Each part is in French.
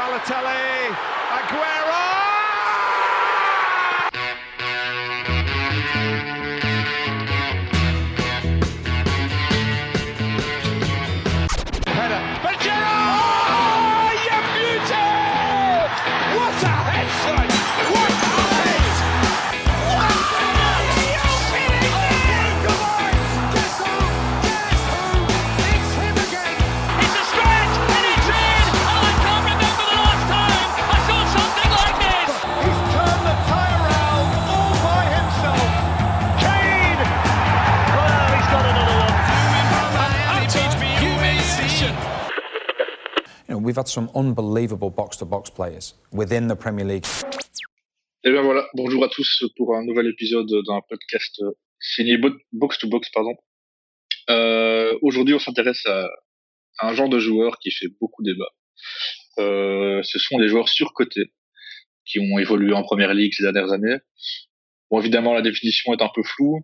Balotelli, Aguero! We've had some unbelievable box-to-box players within the Premier League. Et bien voilà, bonjour à tous pour un nouvel épisode d'un podcast signé Box to Box, pardon. Euh, Aujourd'hui, on s'intéresse à, un genre de joueur qui fait beaucoup débat. Euh, ce sont les joueurs surcotés qui ont évolué en première ligue ces dernières années. Bon, évidemment, la définition est un peu floue.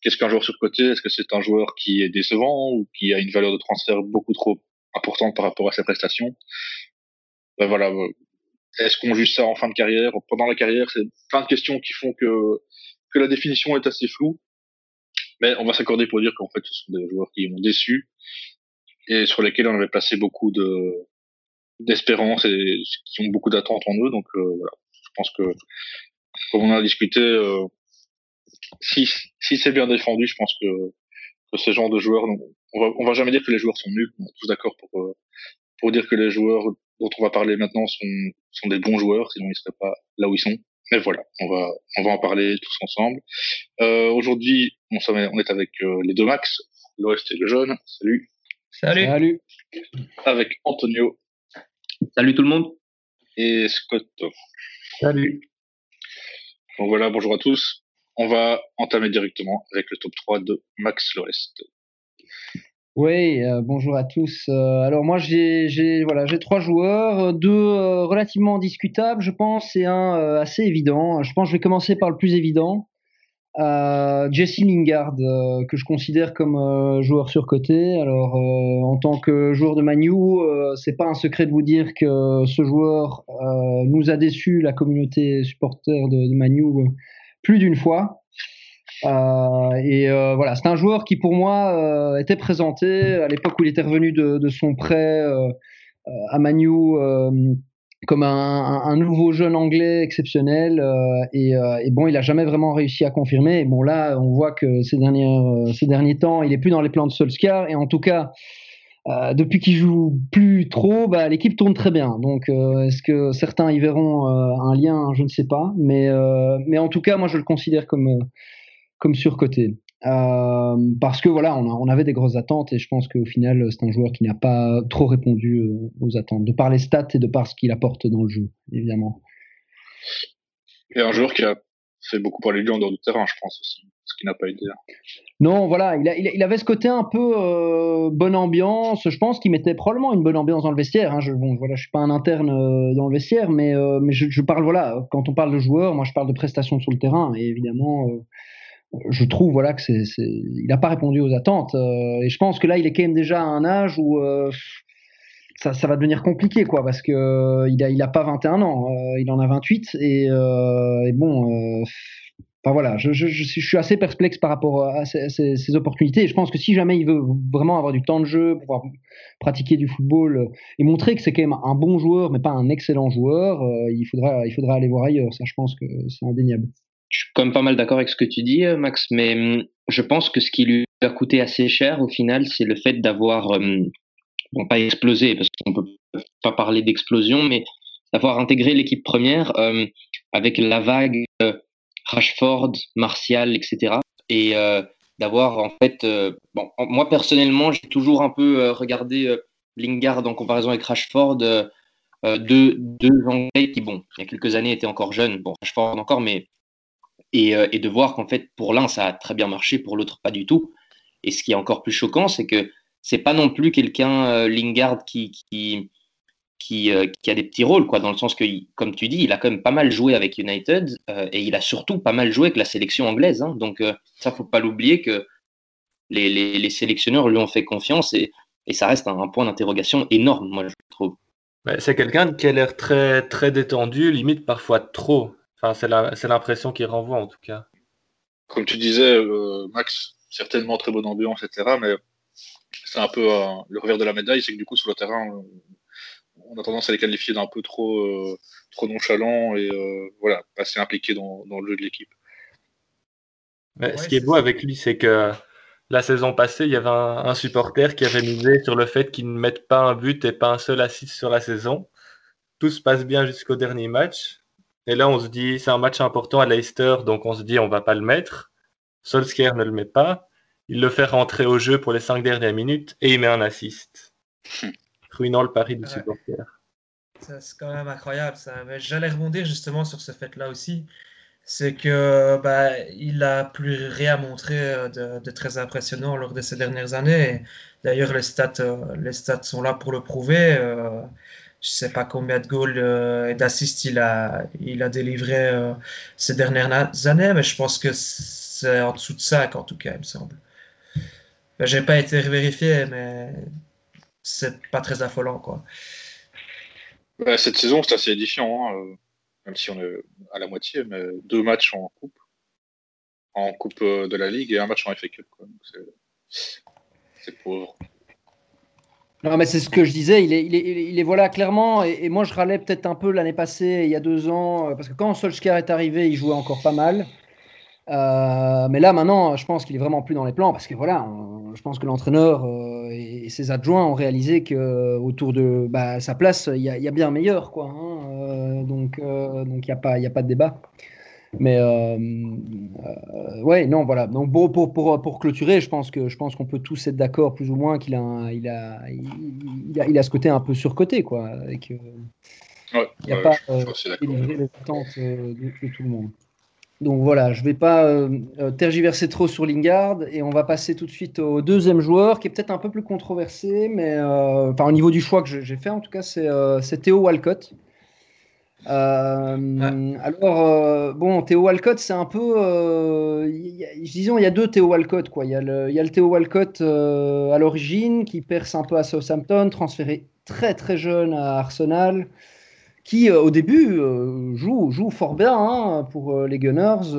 Qu'est-ce qu'un joueur surcoté? Est-ce que c'est un joueur qui est décevant ou qui a une valeur de transfert beaucoup trop importante par rapport à ses prestations. Ben voilà, euh, est-ce qu'on juge ça en fin de carrière, pendant la carrière? C'est plein de questions qui font que que la définition est assez floue. Mais on va s'accorder pour dire qu'en fait, ce sont des joueurs qui ont déçu et sur lesquels on avait placé beaucoup de d'espérance et qui ont beaucoup d'attentes en eux. Donc euh, voilà, je pense que comme on a discuté, euh, si si c'est bien défendu, je pense que ce genre de joueurs, on va, on va jamais dire que les joueurs sont nuls, on est tous d'accord pour, euh, pour dire que les joueurs dont on va parler maintenant sont, sont des bons joueurs, sinon ils seraient pas là où ils sont. Mais voilà, on va, on va en parler tous ensemble. Euh, Aujourd'hui, on, on est avec euh, les deux Max, l'Ouest et le Jaune. Salut. Salut. Salut. Avec Antonio. Salut tout le monde. Et Scott. Salut. Donc voilà, bonjour à tous. On va entamer directement avec le top 3 de Max l'Ouest. Oui, euh, bonjour à tous. Euh, alors moi j'ai voilà j'ai trois joueurs, deux euh, relativement discutables je pense et un assez évident. Je pense que je vais commencer par le plus évident. Jesse Lingard que je considère comme joueur surcoté. Alors en tant que joueur de Manu, c'est pas un secret de vous dire que ce joueur nous a déçu la communauté supporter de, de Manu plus d'une fois. Euh, et euh, voilà, c'est un joueur qui pour moi euh, était présenté à l'époque où il était revenu de, son prêt à Manu comme un, nouveau jeune anglais exceptionnel et, bon il a jamais vraiment réussi à confirmer et bon là on voit que ces derniers ces derniers temps il est plus dans les plans de Solskjaer et en tout cas depuis qu'il joue plus trop, bah, l'équipe tourne très bien. Donc, est-ce que certains y verront un lien Je ne sais pas. Mais, mais en tout cas, moi, je le considère comme, comme surcoté. parce que voilà, on, on, avait des grosses attentes et je pense qu'au final, c'est un joueur qui n'a pas trop répondu aux attentes, de par les stats et de par ce qu'il apporte dans le jeu, évidemment. Et un joueur qui a fait beaucoup parler de lui en dehors du terrain, je pense aussi, ce qui n'a pas aidé. Non, voilà, il, a, il, avait ce côté un peu euh, bonne ambiance. Je pense qu'il mettait probablement une bonne ambiance dans le vestiaire. Hein. Je, bon, voilà, je suis pas un interne euh, dans le vestiaire, mais, euh, mais je, je, parle, voilà, quand on parle de joueurs, moi je parle de prestations sur le terrain. Et évidemment, euh, je trouve, voilà, que c'est, il n'a pas répondu aux attentes. Euh, et je pense que là, il est quand même déjà à un âge où ça, ça, va devenir compliqué, quoi, parce que a, il a pas 21 ans, il en a 28, et, et bon Enfin voilà, je, suis assez perplexe par rapport à ces, opportunités. Et je pense que si jamais il veut vraiment avoir du temps de jeu, pouvoir pratiquer du football euh, et montrer que c'est quand même un bon joueur, mais pas un excellent joueur, euh, il, faudra, il faudra aller voir ailleurs. Ça, je pense que c'est indéniable. Je suis quand même pas mal d'accord avec ce que tu dis, euh, Max, mais hum, je pense que ce qui lui a coûté assez cher au final, c'est le fait d'avoir, hum, bon, pas explosé, parce qu'on peut pas parler d'explosion, mais d'avoir intégré l'équipe première euh, avec la vague euh, Rashford, Martial, etc. Et euh, d'avoir en fait, bon, moi personnellement, j'ai toujours un peu regardé Lingard en comparaison avec Rashford, deux, deux Anglais qui, bon, il y a quelques années étaient encore jeunes, bon, Rashford encore, mais et, et de voir qu'en fait, pour l'un, ça a très bien marché, pour l'autre, pas du tout. Et ce qui est encore plus choquant, c'est que c'est pas non plus quelqu'un Lingard qui, euh, qui, a des petits rôles, quoi, dans le sens que, comme tu dis, il a quand même pas mal joué avec United euh, et il a surtout pas mal joué avec la sélection anglaise. Hein, donc, euh, ça, faut pas l'oublier que les, sélectionneurs lui ont fait confiance et, ça reste un, un point d'interrogation énorme, moi, je trouve. c'est quelqu'un qui a l'air très, très détendu, limite parfois trop. Enfin, c'est l'impression qu'il renvoie en tout cas. Comme tu disais, euh, Max, certainement très bonne ambiance, etc. Mais c'est un peu euh, le revers de la médaille, c'est que du coup, sur le terrain, on a tendance à les qualifier d'un peu trop, euh, trop nonchalant et voilà, pas assez impliqué dans, le jeu de l'équipe. ce qui est beau avec lui, c'est que la saison passée, il y avait un, supporter qui avait misé sur le fait qu'il ne mette pas un but et pas un seul assist sur la saison. Tout se passe bien jusqu'au dernier match. Et là, on se dit, c'est un match important à Leicester, donc on se dit, on va pas le mettre. Solskjaer ne le met pas. Il le fait rentrer au jeu pour les cinq dernières minutes et il met un assist. Ruinant le pari du supporter. C'est quand même incroyable ça. J'allais rebondir justement sur ce fait-là aussi c'est que bah, il a plus rien montré euh, de, très impressionnant lors de ces dernières années. D'ailleurs, les stats, euh, les stats sont là pour le prouver. Euh, je sais pas combien de goals et d'assists il a, il a délivré ces dernières années, mais je pense que c'est en dessous de 5 en tout cas, il me semble. Ben, J'ai pas été vérifié, mais c'est pas très affolant quoi. cette saison, c'est assez édifiant. Hein même si on est à la moitié, mais deux matchs en coupe, en coupe euh, de la Ligue et un match en FA Cup. C'est pauvre. Non, mais c'est ce que je disais. Il est, il est, il est voilà clairement. Et, moi, je râlais peut-être un peu l'année passée, il y a deux ans, euh, parce que quand Solskjaer est arrivé, il jouait encore pas mal. Euh, mais là, maintenant, je pense qu'il est vraiment plus dans les plans parce que voilà, je pense que l'entraîneur et, ses adjoints ont réalisé que autour de bah, sa place, il y, a, bien meilleur, quoi. Hein. Euh, donc, euh, donc il n'y a pas, il a pas de débat. Mais euh, ouais, non, voilà. Donc pour, pour, pour, pour, clôturer, je pense que je pense qu'on peut tous être d'accord plus ou moins qu'il a, il a, il, a, il a ce côté un peu surcoté, quoi. Avec, il n'y a pas délivré les attentes de, tout le monde. Donc voilà, je ne vais pas tergiverser trop sur Lingard et on va passer tout de suite au deuxième joueur qui est peut-être un peu plus controversé, mais enfin, au niveau du choix que j'ai fait en tout cas, c'est Théo Walcott. Euh, alors, euh, bon, Théo Walcott, c'est un peu. Euh, disons, il y a deux Théo Walcott. Quoi. Il, y a le, il y a le Théo Walcott à l'origine qui perce un peu à Southampton, transféré très très jeune à Arsenal, qui au début joue, joue fort bien hein, pour les Gunners.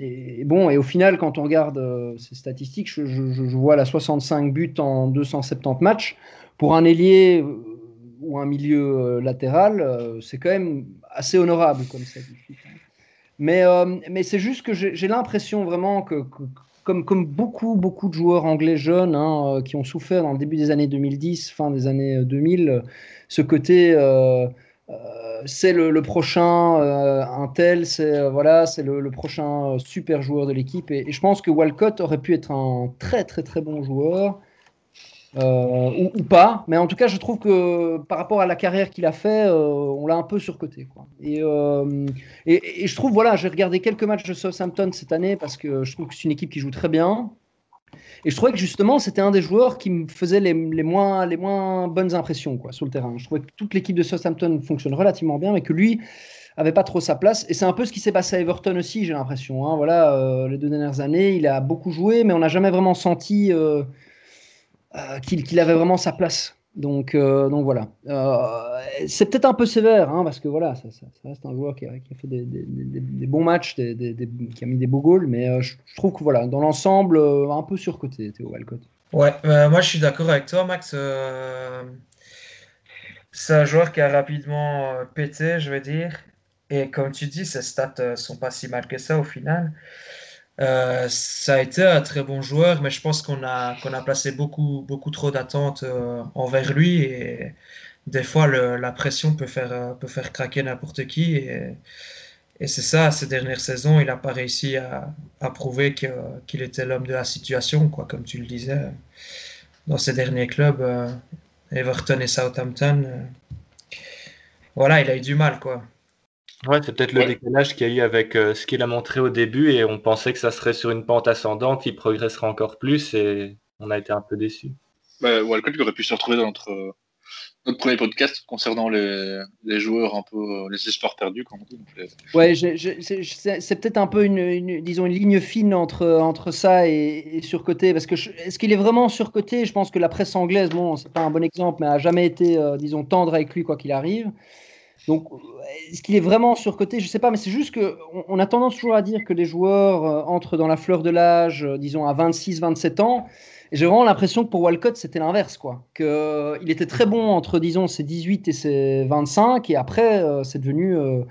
Et, bon, et au final, quand on regarde ces statistiques, je, je, je, vois la 65 buts en 270 matchs. Pour un ailier ou un milieu euh, latéral, euh, c'est quand même assez honorable comme ça. Mais, euh, mais c'est juste que j'ai l'impression vraiment que, comme, comme beaucoup, beaucoup de joueurs anglais jeunes hein, qui ont souffert dans le début des années 2010, fin des années 2000, ce côté c'est le, prochain un tel, c'est voilà, c'est le, prochain super joueur de l'équipe. Et, je pense que Walcott aurait pu être un très très très bon joueur. Euh, ou, pas. Mais en tout cas, je trouve que par rapport à la carrière qu'il a fait, euh, on l'a un peu surcoté. Quoi. Euh, et, et, je trouve, voilà, j'ai regardé quelques matchs de Southampton cette année parce que je trouve que c'est une équipe qui joue très bien. Et je trouvais que justement, c'était un des joueurs qui me faisait les, moins, les moins bonnes impressions quoi, sur le terrain. Je trouvais que toute l'équipe de Southampton fonctionne relativement bien, mais que lui avait pas trop sa place. Et c'est un peu ce qui s'est passé à Everton aussi, j'ai l'impression. Hein. Voilà, les deux dernières années, il a beaucoup joué, mais on n'a jamais vraiment senti qu'il avait vraiment sa place. Donc, euh, donc voilà. Euh, c'est peut-être un peu sévère, hein, parce que voilà, ça, reste un joueur qui a, fait des, bons matchs, qui a mis des beaux goals, mais je, trouve que voilà, dans l'ensemble, un peu surcoté, Théo Walcott. Ouais, moi je suis d'accord avec toi, Max. c'est un joueur qui a rapidement pété, je veux dire. Et comme tu dis, ses stats sont pas si mal que ça au final. Euh, ça a été un très bon joueur, mais je pense qu'on a, qu'on a placé beaucoup, beaucoup trop d'attentes euh, envers lui et des fois la pression peut faire, euh, peut faire craquer n'importe qui. Et, et c'est ça, ces dernières saisons, il n'a pas réussi à, à prouver qu'il était l'homme de la situation, quoi, comme tu le disais. Dans ses derniers clubs, Everton et Southampton, voilà, il a eu du mal. quoi. Ouais, c'est peut-être le décalage qu'il y a eu avec euh, ce qu'il a montré au début et on pensait que ça serait sur une pente ascendante, il progressera encore plus et on a été un peu déçus. Bah, Walcott aurait pu se retrouver dans notre, notre premier podcast concernant les, les, joueurs un peu les espoirs perdus comme on dit. Ouais, c'est peut-être un peu une, disons une ligne fine entre entre ça et, surcoté parce que est-ce qu'il est vraiment surcoté? Je pense que la presse anglaise, bon, c'est pas un bon exemple, mais a jamais été euh, disons tendre avec lui quoi qu'il arrive. Donc, est-ce qu'il est vraiment surcoté? Je sais pas, mais c'est juste que on, a tendance toujours à dire que les joueurs euh, entrent dans la fleur de l'âge, euh, disons à 26-27 ans. J'ai vraiment l'impression que pour Walcott, c'était l'inverse, quoi. Que, euh, il était très bon entre, disons, ses 18 et ses 25, et après, euh, c'est devenu euh,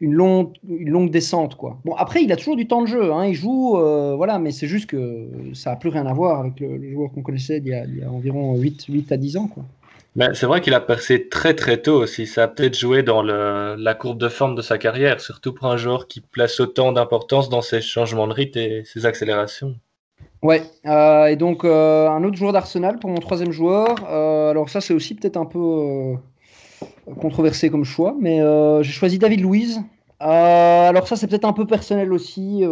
une, longue, descente, quoi. Bon, après, il a toujours du temps de jeu, hein, il joue, voilà, mais c'est juste que ça n'a plus rien à voir avec le, joueur qu'on connaissait il y, a, il y, a, environ 8, 8 à 10 ans, quoi. Mais c'est vrai qu'il a percé très très tôt aussi. Ça a peut-être joué dans le, la courbe de forme de sa carrière, surtout pour un joueur qui place autant d'importance dans ses changements de rythme et ses accélérations. Ouais, euh, et donc euh, un autre joueur d'Arsenal pour mon troisième joueur. Euh, alors ça c'est aussi peut-être un peu controversé comme choix, mais j'ai choisi David Louise. alors ça c'est peut-être un peu personnel aussi.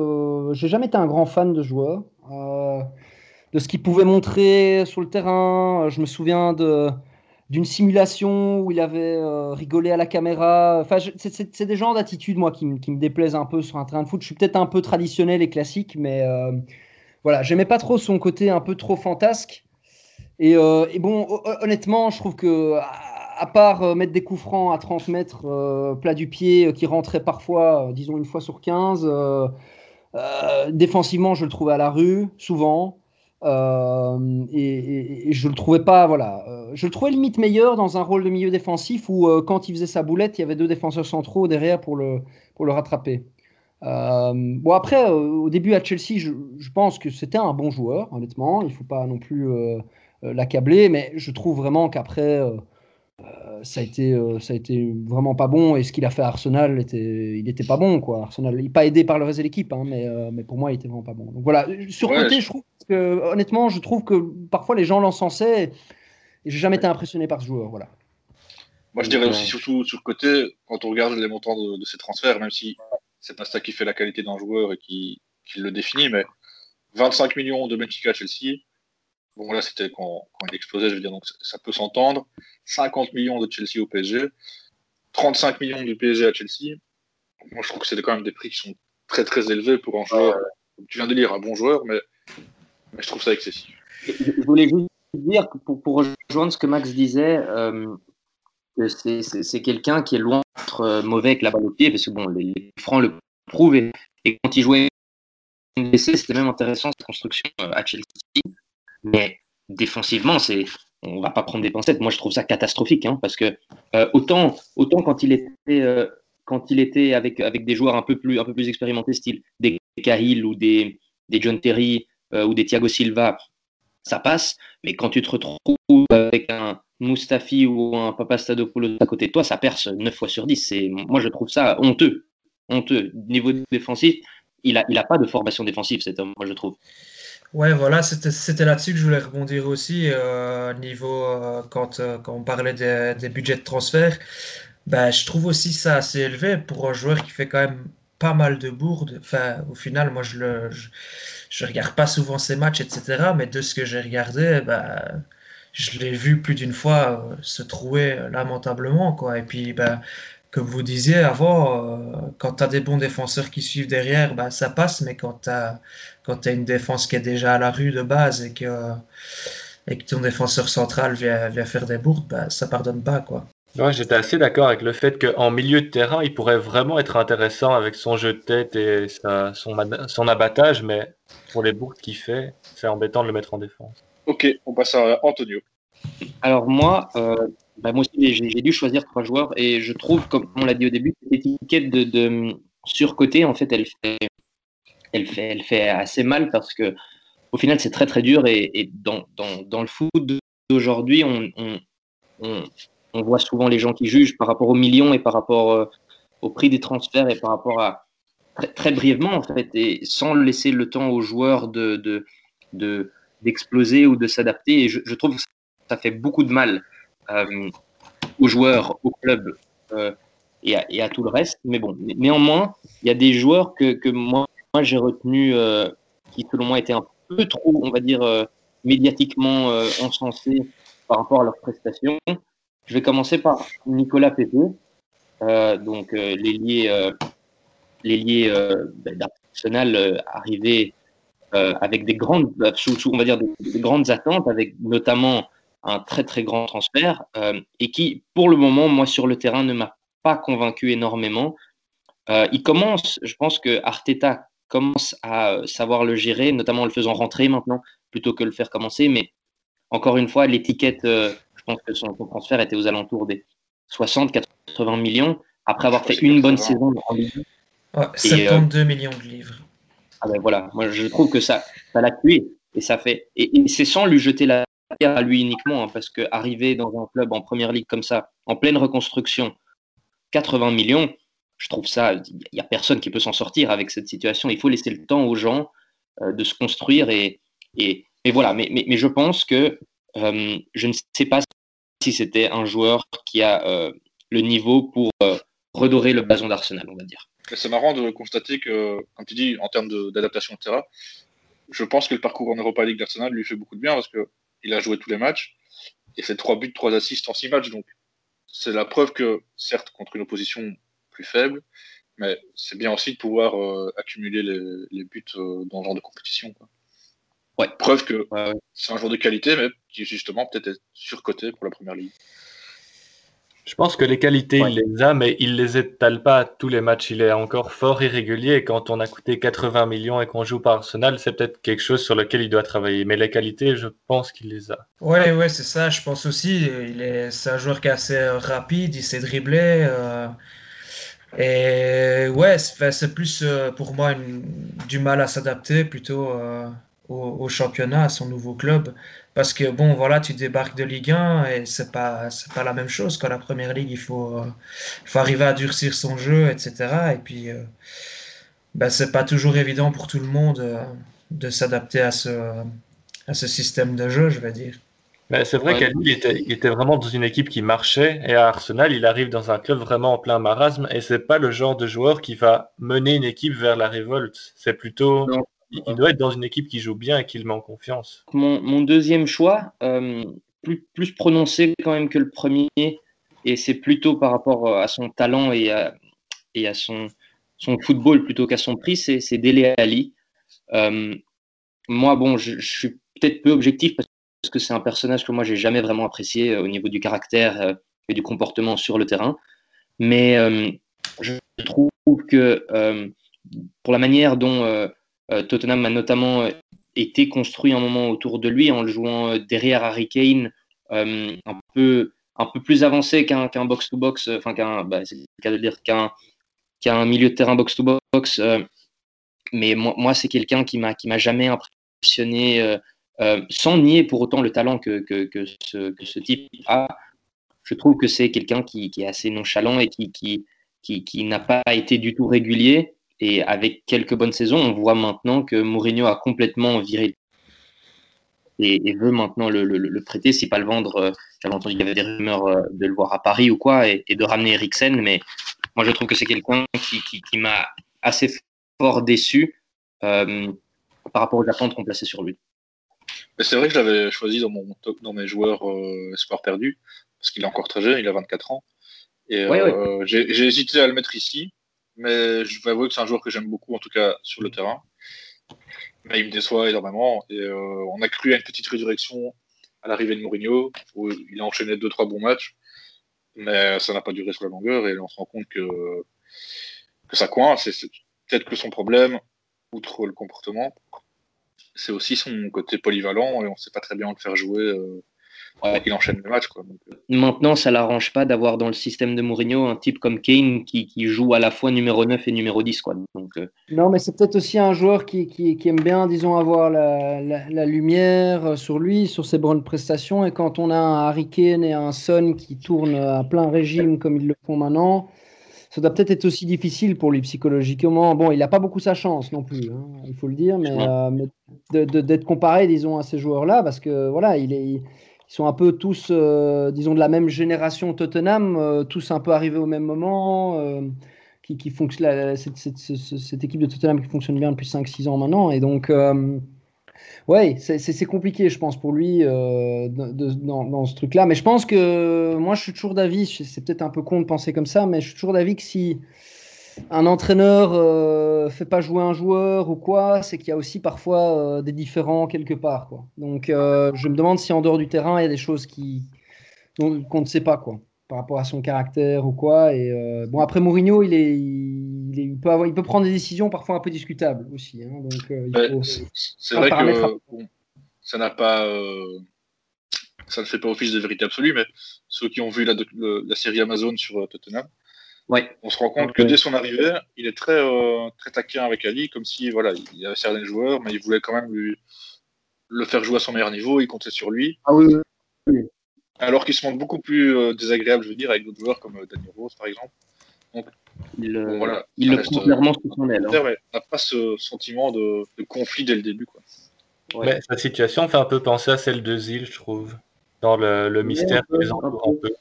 j'ai jamais été un grand fan de joueur, de ce qu'il pouvait montrer sur le terrain. Je me souviens de d'une simulation où il avait rigolé à la caméra. Enfin, c'est des genres d'attitudes moi qui, me déplaisent un peu sur un terrain de foot. Je suis peut-être un peu traditionnel et classique, mais voilà, j'aimais pas trop son côté un peu trop fantasque. Et, euh, bon, honnêtement, je trouve que à part euh, mettre des coups francs à 30 mètres euh, plat du pied qui rentraient parfois, disons une fois sur 15, défensivement, je le trouvais à la rue, souvent. Et, je le trouvais pas, voilà. je le trouvais limite meilleur dans un rôle de milieu défensif où, quand il faisait sa boulette, il y avait deux défenseurs centraux derrière pour le, pour le rattraper. Euh, bon, après, euh, au début à Chelsea, je, pense que c'était un bon joueur, honnêtement. Il faut pas non plus euh, l'accabler, mais je trouve vraiment qu'après, ça, a été, ça a été vraiment pas bon. Et ce qu'il a fait à Arsenal, était, il n'était pas bon. Quoi. Arsenal, il n'est pas aidé par le reste de l'équipe, hein, mais, mais pour moi, il était vraiment pas bon. Donc voilà, sur côté, je trouve que, honnêtement, je trouve que parfois les gens l'encensaient. Et j'ai jamais été impressionné par ce joueur. Voilà. Moi, je dirais aussi surtout sur côté, quand on regarde les montants de, de ces transferts, même si c'est pas ça qui fait la qualité d'un joueur et qui, le définit, mais 25 millions de Benfica à Chelsea, bon là c'était quand, il explosait, je veux dire, donc ça peut s'entendre. 50 millions de Chelsea au PSG, 35 millions du PSG à Chelsea. Moi je trouve que c'est quand même des prix qui sont très très élevés pour un joueur, tu viens de lire, un bon joueur, mais, je trouve ça excessif. Je voulais juste dire, pour, rejoindre ce que Max disait, euh, c'est quelqu'un qui est loin d'être euh, mauvais avec la balle au pied, parce que bon, les, Francs le prouvent. Et, quand il jouait c'était même intéressant cette construction euh, à Chelsea. Mais défensivement, c'est on va pas prendre des pincettes. Moi, je trouve ça catastrophique, hein, parce que euh, autant, autant quand il était, quand il était avec, avec des joueurs un peu plus, un peu plus expérimentés, style des Cahill ou des, des John Terry ou des Thiago Silva, ça passe. Mais quand tu te retrouves avec un, Mustafi ou un Papastadopoulos à côté de toi, ça perce 9 fois sur 10. Moi, je trouve ça honteux. Honteux. Niveau défensif, il n'a il a pas de formation défensive, cet homme, moi, je trouve. Ouais, voilà, c'était là-dessus que je voulais rebondir aussi, euh, niveau euh, quand, euh, quand on parlait des, budgets de transfert. Ben, je trouve aussi ça assez élevé pour un joueur qui fait quand même pas mal de bourdes. Enfin, au final, moi, je le je, regarde pas souvent ses matchs, etc. Mais de ce que j'ai regardé, ben, je l'ai vu plus d'une fois euh, se trouver euh, lamentablement. Quoi. Et puis, ben, comme vous disiez avant, euh, quand tu as des bons défenseurs qui suivent derrière, ben, ça passe. Mais quand tu as, as, une défense qui est déjà à la rue de base et que, et que ton défenseur central vient, vient faire des bourdes, ben, ça pardonne pas. Quoi. Ouais, J'étais assez d'accord avec le fait qu'en milieu de terrain, il pourrait vraiment être intéressant avec son jeu de tête et son, son abattage, mais pour les bourdes qu'il fait, c'est embêtant de le mettre en défense. Ok, on passe à Antonio. Alors moi, euh, bah, moi aussi j'ai dû choisir trois joueurs et je trouve, comme on l'a dit au début, cette étiquette de, de surcoté, en fait, elle fait, assez mal parce que au final c'est très très dur et, dans, le foot d'aujourd'hui, on, voit souvent les gens qui jugent par rapport aux millions et par rapport euh, au prix des transferts et par rapport à très, brièvement en fait et sans laisser le temps aux joueurs de, de, de d'exploser ou de s'adapter. Et je, trouve que ça fait beaucoup de mal aux joueurs, au club euh, et, à, tout le reste. Mais bon, néanmoins, il y a des joueurs que, moi, j'ai retenu euh, qui, selon moi, étaient un peu trop, on va dire, médiatiquement encensés par rapport à leurs prestations. Je vais commencer par Nicolas euh, donc euh, l'ailier euh, ben, d'Arsenal arrivé avec des grandes, on va dire des, grandes attentes, avec notamment un très très grand transfert et qui, pour le moment, moi sur le terrain, ne m'a pas convaincu énormément. il commence, je pense que Arteta commence à savoir le gérer, notamment en le faisant rentrer maintenant plutôt que le faire commencer. Mais encore une fois, l'étiquette je pense que son, transfert était aux alentours des 60-80 millions après avoir fait une bonne saison en Ligue. 72 euh, millions de livres. Ah ben voilà, moi je trouve que ça, ça l'a tué et ça fait et, c'est sans lui jeter la à lui uniquement hein, parce que arriver dans un club en première ligue comme ça, en pleine reconstruction, 80 millions, je trouve ça, il n'y a personne qui peut s'en sortir avec cette situation. Il faut laisser le temps aux gens euh, de se construire et, et, et voilà. Mais, mais, je pense que euh, je ne sais pas si c'était un joueur qui a euh, le niveau pour redorer le blason d'Arsenal, on va dire. C'est marrant de constater que, comme tu dis, en termes d'adaptation terrain, je pense que le parcours en Europa League d'Arsenal lui fait beaucoup de bien parce qu'il a joué tous les matchs et fait 3 buts, 3 assists en 6 matchs. Donc, c'est la preuve que, certes, contre une opposition plus faible, mais c'est bien aussi de pouvoir accumuler les, buts dans ce genre de compétition. Ouais. Preuve que c'est un joueur de qualité, mais qui justement peut-être est surcoté pour la première ligue. Je pense que les qualités, il les a, mais il les étale pas à tous les matchs. Il est encore fort irrégulier. Et quand on a coûté 80 millions et qu'on joue par Arsenal, c'est peut-être quelque chose sur lequel il doit travailler. Mais les qualités, je pense qu'il les a. Ouais, ouais, c'est ça. Je pense aussi. Il est, c'est un joueur qui est assez rapide. Il sait dribbler. Euh, et ouais, c'est, plus euh, pour moi du mal à s'adapter plutôt. Euh, au, championnat, à son nouveau club. Parce que bon, voilà, tu débarques de Ligue 1 et c'est pas, c'est pas la même chose qu'à la première ligue. Il faut, euh, il faut arriver à durcir son jeu, etc. Et puis, euh, ben, c'est pas toujours évident pour tout le monde euh, de s'adapter à ce, à ce système de jeu, je vais dire. Ben, c'est vrai qu'à Lille, il était, il était, vraiment dans une équipe qui marchait, et à Arsenal, il arrive dans un club vraiment en plein marasme, et c'est pas le genre de joueur qui va mener une équipe vers la révolte. C'est plutôt il doit être dans une équipe qui joue bien et qui le met en confiance. Mon, deuxième choix, euh, plus, prononcé quand même que le premier, et c'est plutôt par rapport euh, à son talent et à, son, football plutôt qu'à son prix, c'est Dele Ali. Euh, moi, bon, je, suis peut-être peu objectif parce que c'est un personnage que moi j'ai jamais vraiment apprécié au niveau du caractère et du comportement sur le terrain, mais je trouve que pour la manière dont Tottenham a notamment euh, été construit un moment autour de lui en le jouant euh, derrière Harry Kane, un peu un peu plus avancé qu'un box to box, enfin qu'un bah, c'est le cas de dire qu'un milieu de terrain box to box. mais moi, moi c'est quelqu'un qui m'a qui m'a jamais impressionné, sans nier pour autant le talent que, que, que, ce, que ce type a. Je trouve que c'est quelqu'un qui, qui, est assez nonchalant et qui, qui, qui, qui n'a pas été du tout régulier. Et avec quelques bonnes saisons, on voit maintenant que Mourinho a complètement viré et, veut maintenant le, prêter, si pas le vendre. Euh, j'avais entendu qu'il y avait des rumeurs euh, de le voir à Paris ou quoi, et, de ramener Eriksen, mais moi je trouve que c'est quelqu'un qui, m'a assez fort déçu euh, par rapport aux attentes qu'on plaçait sur lui. C'est vrai que je l'avais choisi dans, mon top, dans mes joueurs espoir perdu, parce qu'il est encore très jeune, il a 24 ans. Et j'ai hésité à le mettre ici, mais je vais avouer que c'est un joueur que j'aime beaucoup, en tout cas sur le terrain. Mais il me déçoit énormément. Et euh, on a cru à une petite résurrection à l'arrivée de Mourinho, où il a enchaîné deux trois bons matchs, mais ça n'a pas duré sur la longueur. Et on se rend compte que, que ça coince. C'est peut-être que son problème, outre le comportement, c'est aussi son côté polyvalent et on ne sait pas très bien le faire jouer. Euh, il enchaîne le match. Quoi. Euh. Maintenant, ça l'arrange pas d'avoir dans le système de Mourinho un type comme Kane qui, qui, joue à la fois numéro 9 et numéro 10. Quoi. Donc, euh. Non, mais c'est peut-être aussi un joueur qui, qui, qui, aime bien, disons, avoir la, la, lumière euh, sur lui, sur ses bonnes prestations. Et quand on a un Harry Kane et un Son qui tournent à plein régime comme ils le font maintenant, ça doit peut-être être aussi difficile pour lui psychologiquement. Bon, il n'a pas beaucoup sa chance non plus, hein, il faut le dire, mais, d'être comparé, disons, à ces joueurs-là, parce que voilà, il est ils sont un peu tous, euh, disons, de la même génération Tottenham, euh, tous un peu arrivés au même moment, euh, qui, qui cette, cette, équipe de Tottenham qui fonctionne bien depuis 5-6 ans maintenant. Et donc, Ouais, c'est compliqué, je pense, pour lui euh, dans, ce truc-là. Mais je pense que moi, je suis toujours d'avis, c'est peut-être un peu con de penser comme ça, mais je suis toujours d'avis que si un entraîneur euh, fait pas jouer un joueur ou quoi, c'est qu'il y a aussi parfois euh, des différents quelque part. Quoi. Donc, euh, je me demande si en dehors du terrain, il y a des choses qui qu'on ne sait pas, quoi, par rapport à son caractère ou quoi. Et bon, après Mourinho, il est, il, peut avoir, il peut prendre des décisions parfois un peu discutables aussi. Hein. donc, c'est vrai que ça n'a pas, ça ne fait pas office de vérité absolue, mais ceux qui ont vu la, la série Amazon sur Tottenham Ouais. On se rend compte que dès son arrivée, il est très, euh, très taquin avec Ali, comme si voilà, il avait certains joueurs, mais il voulait quand même lui, le faire jouer à son meilleur niveau, il comptait sur lui. Ah oui, Alors qu'il se montre beaucoup plus euh, désagréable, je veux dire, avec d'autres joueurs comme euh, Daniel Rose, par exemple. Donc, il, voilà, il le prend clairement sous son aile. Hein. Ouais, n'a pas ce sentiment de, conflit dès le début. Quoi. Mais sa situation fait un peu penser à celle de Zil, je trouve, dans le, le mystère entoure un peu.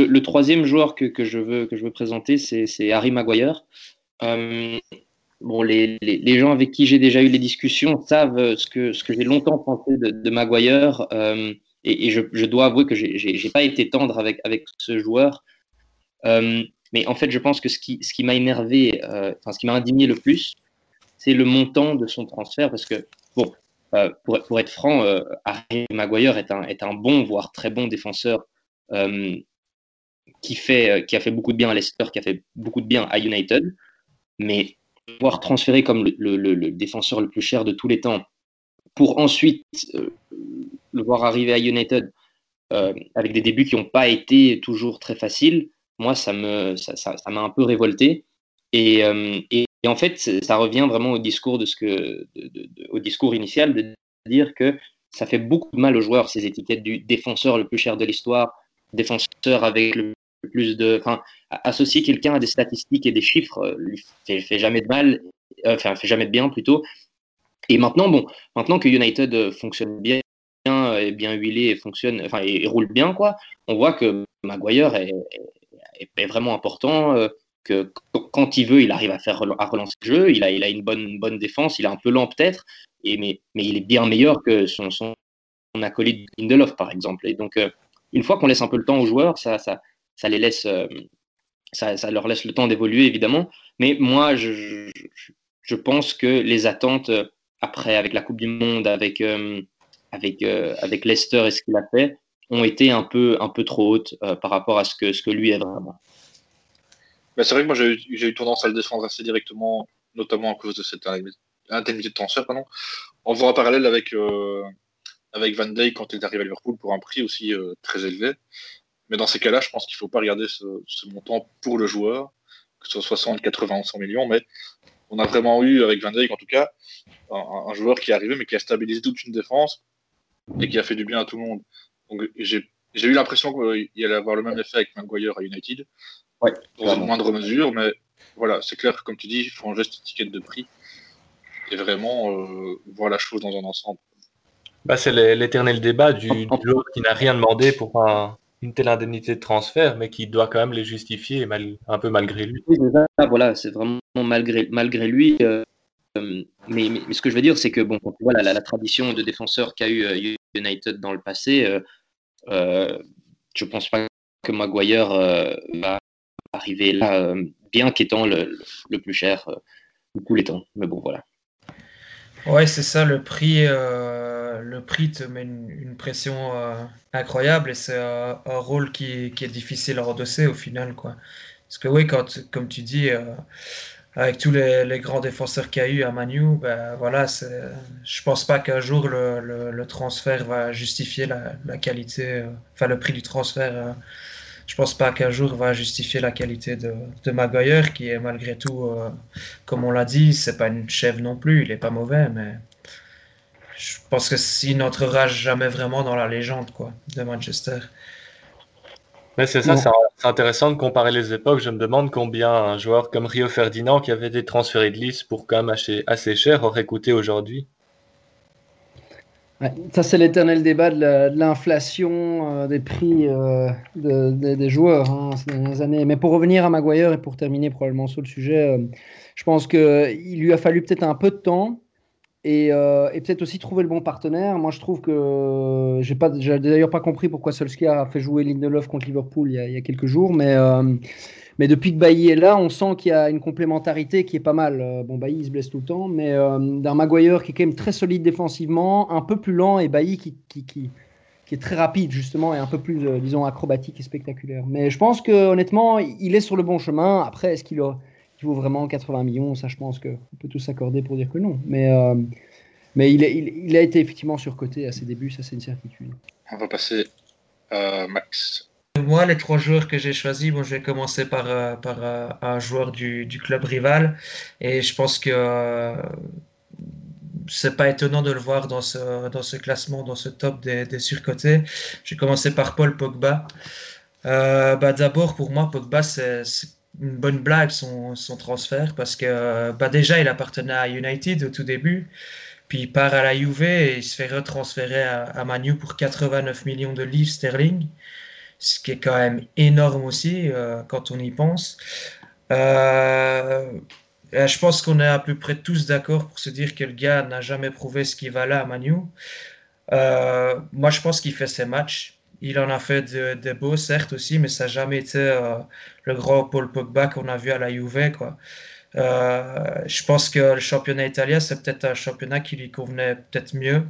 Le, troisième joueur que, je veux, que je veux présenter, c'est Harry Maguire. Euh, bon, les, gens avec qui j'ai déjà eu les discussions savent ce que, ce que j'ai longtemps pensé de, Maguire. Euh, et, je, dois avouer que je n'ai pas été tendre avec, avec ce joueur. Euh, mais en fait, je pense que ce qui, ce qui m'a énervé, enfin, ce qui m'a indigné le plus, c'est le montant de son transfert. Parce que, bon, pour, pour, être franc, Harry Maguire est un, est un bon, voire très bon défenseur euh, qui a fait beaucoup de bien à Leicester, qui a fait beaucoup de bien à United, mais pouvoir transférer comme le, défenseur le plus cher de tous les temps pour ensuite euh, le voir arriver à United euh, avec des débuts qui n'ont pas été toujours très faciles, moi, ça m'a un peu révolté. Et, en fait, ça revient vraiment au discours, au discours initial de dire que ça fait beaucoup de mal aux joueurs, ces étiquettes du défenseur le plus cher de l'histoire, défenseur avec le plus de. Enfin, associer quelqu'un à des statistiques et des chiffres euh, lui fait, jamais de mal, euh, enfin, fait jamais de bien plutôt. Et maintenant, bon, maintenant que United euh, fonctionne bien, est bien huilé et fonctionne, enfin, et, roule bien, quoi, on voit que Maguire est, est, vraiment important. que quand il veut, il arrive à faire à relancer le jeu. Il a, il a une bonne, bonne défense. Il est un peu lent peut-être, mais, mais il est bien meilleur que son, son, acolyte Lindelof, par exemple. Et donc, une fois qu'on laisse un peu le temps aux joueurs, ça, ça, ça les laisse, euh, ça, leur laisse le temps d'évoluer évidemment. Mais moi, je, je, pense que les attentes euh, après, avec la Coupe du Monde, avec, euh, avec, avec Leicester et ce qu'il a fait, ont été un peu, un peu trop hautes par rapport à ce que, ce que lui est vraiment. C'est vrai que moi j'ai eu tendance à le défendre assez directement, notamment à cause de cette indemnité de transfert. Pardon. On voit un parallèle avec, avec Van Dijk quand il est arrivé à Liverpool pour un prix aussi très élevé. Mais dans ces cas-là, je pense qu'il ne faut pas regarder ce, montant pour le joueur, que ce soit 60, 80 ou 100 millions, mais on a vraiment eu, avec Van Dijk en tout cas, un, joueur qui est arrivé, mais qui a stabilisé toute une défense et qui a fait du bien à tout le monde. Donc j'ai eu l'impression qu'il allait avoir le même effet avec Maguire à United, dans une moindre mesure, mais voilà, c'est clair que comme tu dis, il faut un geste étiquette de prix et vraiment euh, voir la chose dans un ensemble. Bah, c'est l'éternel débat du, joueur qui n'a rien demandé pour un, une telle indemnité de transfert, mais qui doit quand même les justifier un peu malgré lui. Oui, voilà, c'est vraiment malgré, malgré lui. Euh, mais, mais, ce que je veux dire, c'est que bon, voilà, la, tradition de défenseur qu'a eu euh, United dans le passé, euh, euh, je pense pas que Maguire va arriver là, bien qu'étant le, le, plus cher de tous les temps. Mais bon, voilà. Ouais, c'est ça, le prix, euh, le prix te met une, pression euh, incroyable et c'est un rôle qui, qui est difficile à redosser au final, quoi. Parce que oui, quand, comme tu dis, euh, avec tous les, les grands défenseurs qu'il y a eu à Manu, ben voilà, je pense pas qu'un jour le, le, le transfert va justifier la, la qualité, enfin le prix du transfert je pense pas qu'un jour va justifier la qualité de, de Maguire, qui est malgré tout, euh, comme on l'a dit, c'est pas une chèvre non plus, il est pas mauvais, mais je pense que s'il n'entrera jamais vraiment dans la légende quoi, de Manchester. Mais c'est ça, c'est intéressant de comparer les époques. Je me demande combien un joueur comme Rio Ferdinand, qui avait été transféré de Nice pour quand même assez, assez cher, aurait coûté aujourd'hui ça, c'est l'éternel débat de l'inflation euh, des prix euh, des joueurs hein, ces dernières années. Mais pour revenir à Maguire et pour terminer probablement sur le sujet, euh, je pense qu'il lui a fallu peut-être un peu de temps et, peut-être aussi trouver le bon partenaire. Moi, je trouve que j'ai pas, d'ailleurs pas compris pourquoi Solskjaer a fait jouer Lindelof contre Liverpool il y a, il y a quelques jours, mais mais depuis que Bailly est là, on sent qu'il y a une complémentarité qui est pas mal. Euh, bon, Bailly il se blesse tout le temps, mais euh, d'un Maguire qui est quand même très solide défensivement, un peu plus lent, et Bailly qui, qui, qui, qui est très rapide justement et un peu plus, euh, disons, acrobatique et spectaculaire. Mais je pense que honnêtement, il est sur le bon chemin. Après, est-ce qu'il vaut vraiment 80 millions? Ça, je pense qu'on peut tous s'accorder pour dire que non. Mais, mais il, il, a été effectivement surcoté à ses débuts, ça c'est une certitude. On va passer à Max. Moi, les trois joueurs que j'ai choisis, bon, je vais commencer par, euh, par euh, un joueur du, du, club rival. Et je pense que euh, c'est pas étonnant de le voir dans ce, dans ce classement, dans ce top des, surcotés. Je vais commencer par Paul Pogba. Euh, bah, D'abord, pour moi, Pogba, c'est une bonne blague son, son, transfert parce que bah, déjà, il appartenait à United au tout début. Puis il part à la Juve et il se fait retransférer à Manu pour 89 millions de livres sterling ce qui est quand même énorme aussi euh, quand on y pense. Euh, je pense qu'on est à peu près tous d'accord pour se dire que le gars n'a jamais prouvé ce qu'il valait à Manu. Euh, moi, je pense qu'il fait ses matchs. Il en a fait de, beaux, certes aussi, mais ça n'a jamais été le grand Paul Pogba qu'on a vu à la Juve. Je pense que le championnat italien, c'est peut-être un championnat qui lui convenait peut-être mieux.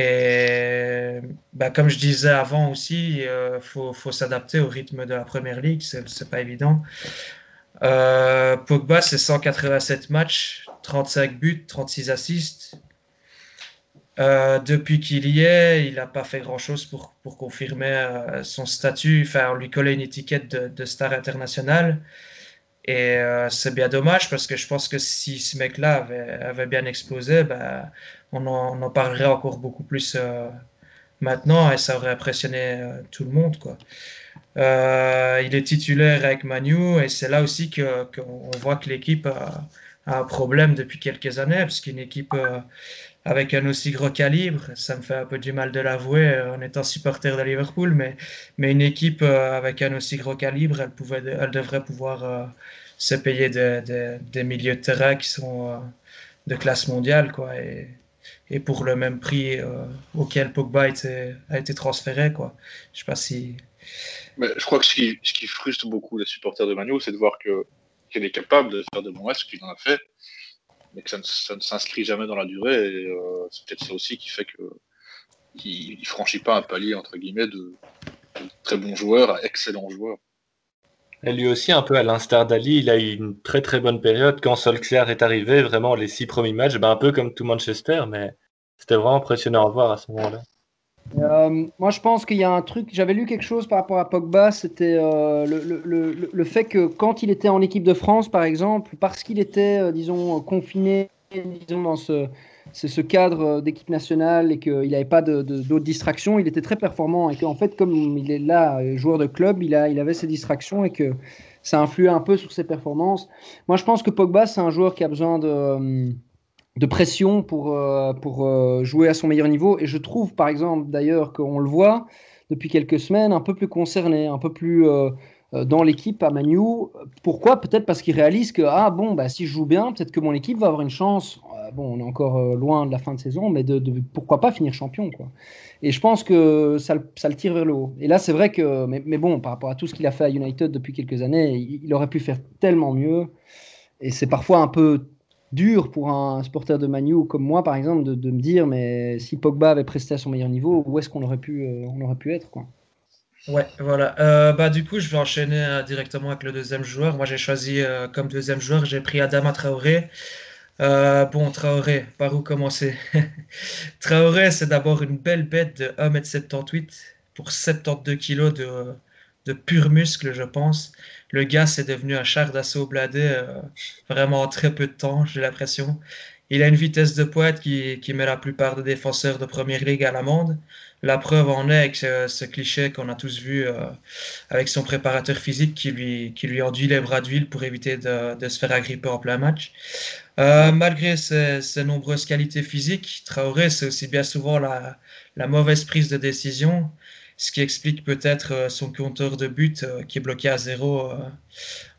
Et bah, comme je disais avant aussi, il euh, faut, s'adapter au rythme de la première ligue, c'est pas évident. Euh, Pogba, c'est 187 matchs, 35 buts, 36 assists. Euh, depuis qu'il y est, il n'a pas fait grand-chose pour, confirmer son statut. Enfin, on lui collait une étiquette de, star international. Et c'est bien dommage parce que je pense que si ce mec-là avait, avait, bien explosé, bah, on en, parlerait encore beaucoup plus euh, maintenant et ça aurait impressionné euh, tout le monde. Quoi. Euh, il est titulaire avec Manu et c'est là aussi qu'on voit que l'équipe a, un problème depuis quelques années, parce qu'une équipe avec un aussi gros calibre, ça me fait un peu du mal de l'avouer en étant supporter de Liverpool, mais, mais une équipe avec un aussi gros calibre, elle, pouvait, elle devrait pouvoir se payer des milieux de terrain qui sont de classe mondiale. Quoi, et pour le même prix euh, auquel Pogba a été, transféré. Quoi. Je sais pas si. Mais je crois que ce qui, ce frustre beaucoup les supporters de Manu, c'est de voir qu'il est capable de faire de bons matchs, qu'il en a fait, mais que ça ne, s'inscrit jamais dans la durée. Et euh, c'est peut-être ça aussi qui fait qu'il ne franchit pas un palier entre guillemets de, de très bons joueurs à excellents joueurs. Et lui aussi, un peu à l'instar d'Ali, il a eu une très très bonne période. Quand Solskjaer est arrivé, vraiment les six premiers matchs, ben, un peu comme tout Manchester, mais c'était vraiment impressionnant à voir à ce moment-là. Euh, moi, je pense qu'il y a un truc. J'avais lu quelque chose par rapport à Pogba. C'était euh, le, le, le, fait que quand il était en équipe de France, par exemple, parce qu'il était, euh, disons, confiné, disons, dans ce, ce cadre euh, d'équipe nationale et qu'il n'avait pas d'autres distractions, il était très performant et qu'en fait, comme il est là, euh, joueur de club, il, a, il avait ses distractions et que ça influait un peu sur ses performances. Moi, je pense que Pogba, c'est un joueur qui a besoin de, de pression pour, euh, pour jouer à son meilleur niveau. Et je trouve, par exemple, d'ailleurs, qu'on le voit depuis quelques semaines, un peu plus concerné, un peu plus dans l'équipe à Manu. Pourquoi? Peut-être parce qu'il réalise que ah bon bah si je joue bien, peut-être que mon équipe va avoir une chance bon, on est encore euh, loin de la fin de saison, mais de, pourquoi pas finir champion, quoi. Et je pense que ça, le tire vers le haut. Et là, c'est vrai que, mais, bon, par rapport à tout ce qu'il a fait à United depuis quelques années, il, aurait pu faire tellement mieux. Et c'est parfois un peu dur pour un supporter de Manu comme moi, par exemple, de, me dire, mais si Pogba avait presté à son meilleur niveau, où est-ce qu'on aurait pu, euh, on aurait pu être, quoi. Ouais, voilà. Euh, bah, du coup, je vais enchaîner directement avec le deuxième joueur. Moi, j'ai choisi comme deuxième joueur, j'ai pris Adama Traoré. Euh, bon, Traoré, par où commencer? Traoré, c'est d'abord une belle bête de 1m78 pour 72 kg de, de pur muscle, je pense. Le gars, c'est devenu un char d'assaut bladé euh, vraiment en très peu de temps, j'ai l'impression. Il a une vitesse de pointe qui, qui, met la plupart des défenseurs de première ligue à l'amende. La preuve en est avec ce, cliché qu'on a tous vu euh, avec son préparateur physique qui lui, qui lui enduit les bras d'huile pour éviter de, de, se faire agripper en plein match. Euh, malgré ses, nombreuses qualités physiques, Traoré, c'est aussi bien souvent la, mauvaise prise de décision, ce qui explique peut-être euh, son compteur de but euh, qui est bloqué à zéro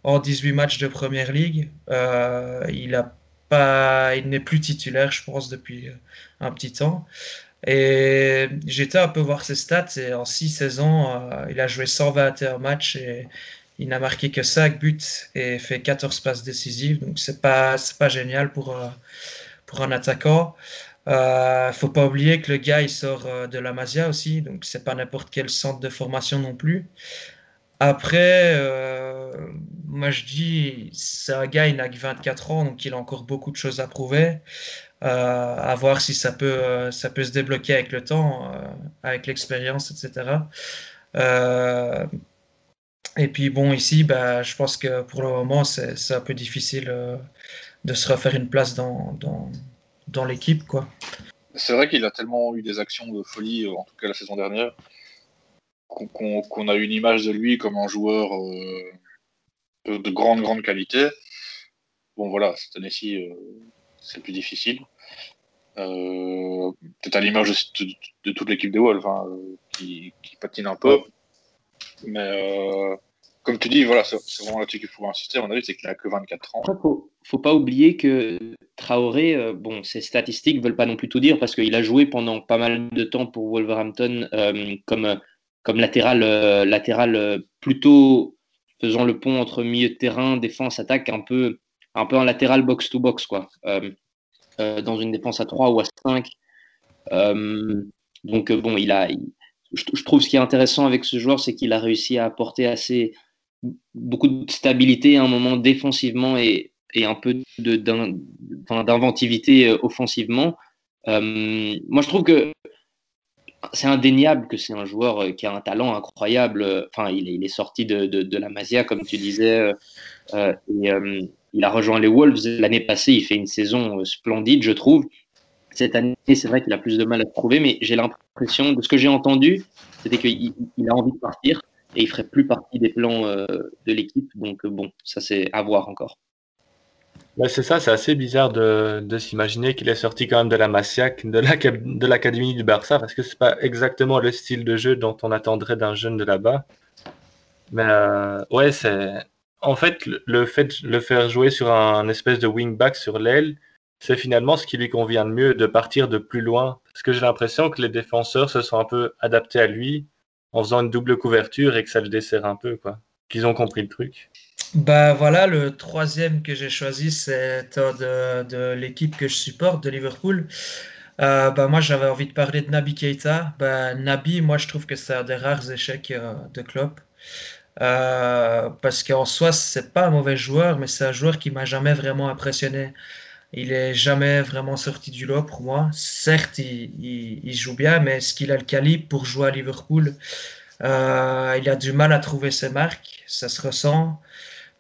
en 18 matchs de Première Ligue. il a pas, il n'est plus titulaire, je pense, depuis un petit temps. Et j'étais un peu voir ses stats et en 6 saisons, il a joué 121 matchs et il n'a marqué que 5 buts et fait 14 passes décisives. Donc c'est pas pas génial pour pour un attaquant. Il euh, faut pas oublier que le gars il sort euh, de la Masia aussi, donc c'est pas n'importe quel centre de formation non plus. Après, euh, moi je dis, c'est un gars, il n'a que 24 ans, donc il a encore beaucoup de choses à prouver. À voir si ça peut, ça peut se débloquer avec le temps, avec l'expérience, etc. et puis bon, ici, bah, je pense que pour le moment, c'est un peu difficile de se refaire une place dans, dans, dans l'équipe. C'est vrai qu'il a tellement eu des actions de folie, en tout cas la saison dernière, qu'on a une image de lui comme un joueur euh, de, grande, grande qualité. Bon voilà, cette année-ci, euh, c'est plus difficile. Euh, peut-être à l'image de, toute l'équipe des Wolves, hein, qui, qui, patine un peu. Mais comme tu dis, voilà, c'est vraiment là-dessus qu'il faut insister. Mon avis, c'est qu'il n'a que 24 ans. Il faut, faut pas oublier que Traoré, euh, bon, ses statistiques ne veulent pas non plus tout dire parce qu'il a joué pendant pas mal de temps pour Wolverhampton euh, comme, comme latéral, euh, latéral plutôt faisant le pont entre milieu de terrain, défense, attaque, un peu, un peu en latéral box-to-box, quoi. dans une défense à 3 ou à 5. donc, bon, il a. je, trouve ce qui est intéressant avec ce joueur, c'est qu'il a réussi à apporter assez beaucoup de stabilité à un moment défensivement et, et un peu d'inventivité euh, offensivement. Euh, moi, je trouve que c'est indéniable que c'est un joueur euh, qui a un talent incroyable. Enfin, il est, il est sorti de, de, la Masia, comme tu disais, et il a rejoint les Wolves l'année passée. Il fait une saison splendide, je trouve. Cette année, c'est vrai qu'il a plus de mal à trouver, mais j'ai l'impression, de ce que j'ai entendu, c'était qu'il il a envie de partir et il ferait plus partie des plans euh, de l'équipe. Donc euh, bon, ça c'est à voir encore. c'est ça, c'est assez bizarre de, s'imaginer qu'il est sorti quand même de la Massiac, de l'Académie du Barça, parce que c'est pas exactement le style de jeu dont on attendrait d'un jeune de là-bas. Mais euh, ouais, c'est. En fait, le fait de le faire jouer sur un espèce de wingback sur l'aile, c'est finalement ce qui lui convient de mieux, de partir de plus loin. Parce que j'ai l'impression que les défenseurs se sont un peu adaptés à lui en faisant une double couverture et que ça le dessert un peu, quoi. Qu'ils ont compris le truc. Bah voilà, le troisième que j'ai choisi, c'est de, de l'équipe que je supporte, de Liverpool. Euh, bah moi, j'avais envie de parler de Nabi Keita. Bah, Nabi, moi, je trouve que c'est un des rares échecs euh, de Klopp. Euh, parce qu'en soi, c'est pas un mauvais joueur, mais c'est un joueur qui m'a jamais vraiment impressionné. Il est jamais vraiment sorti du lot pour moi. Certes, il, joue bien, mais est-ce qu'il a le calibre pour jouer à Liverpool? Euh, Il a du mal à trouver ses marques, ça se ressent.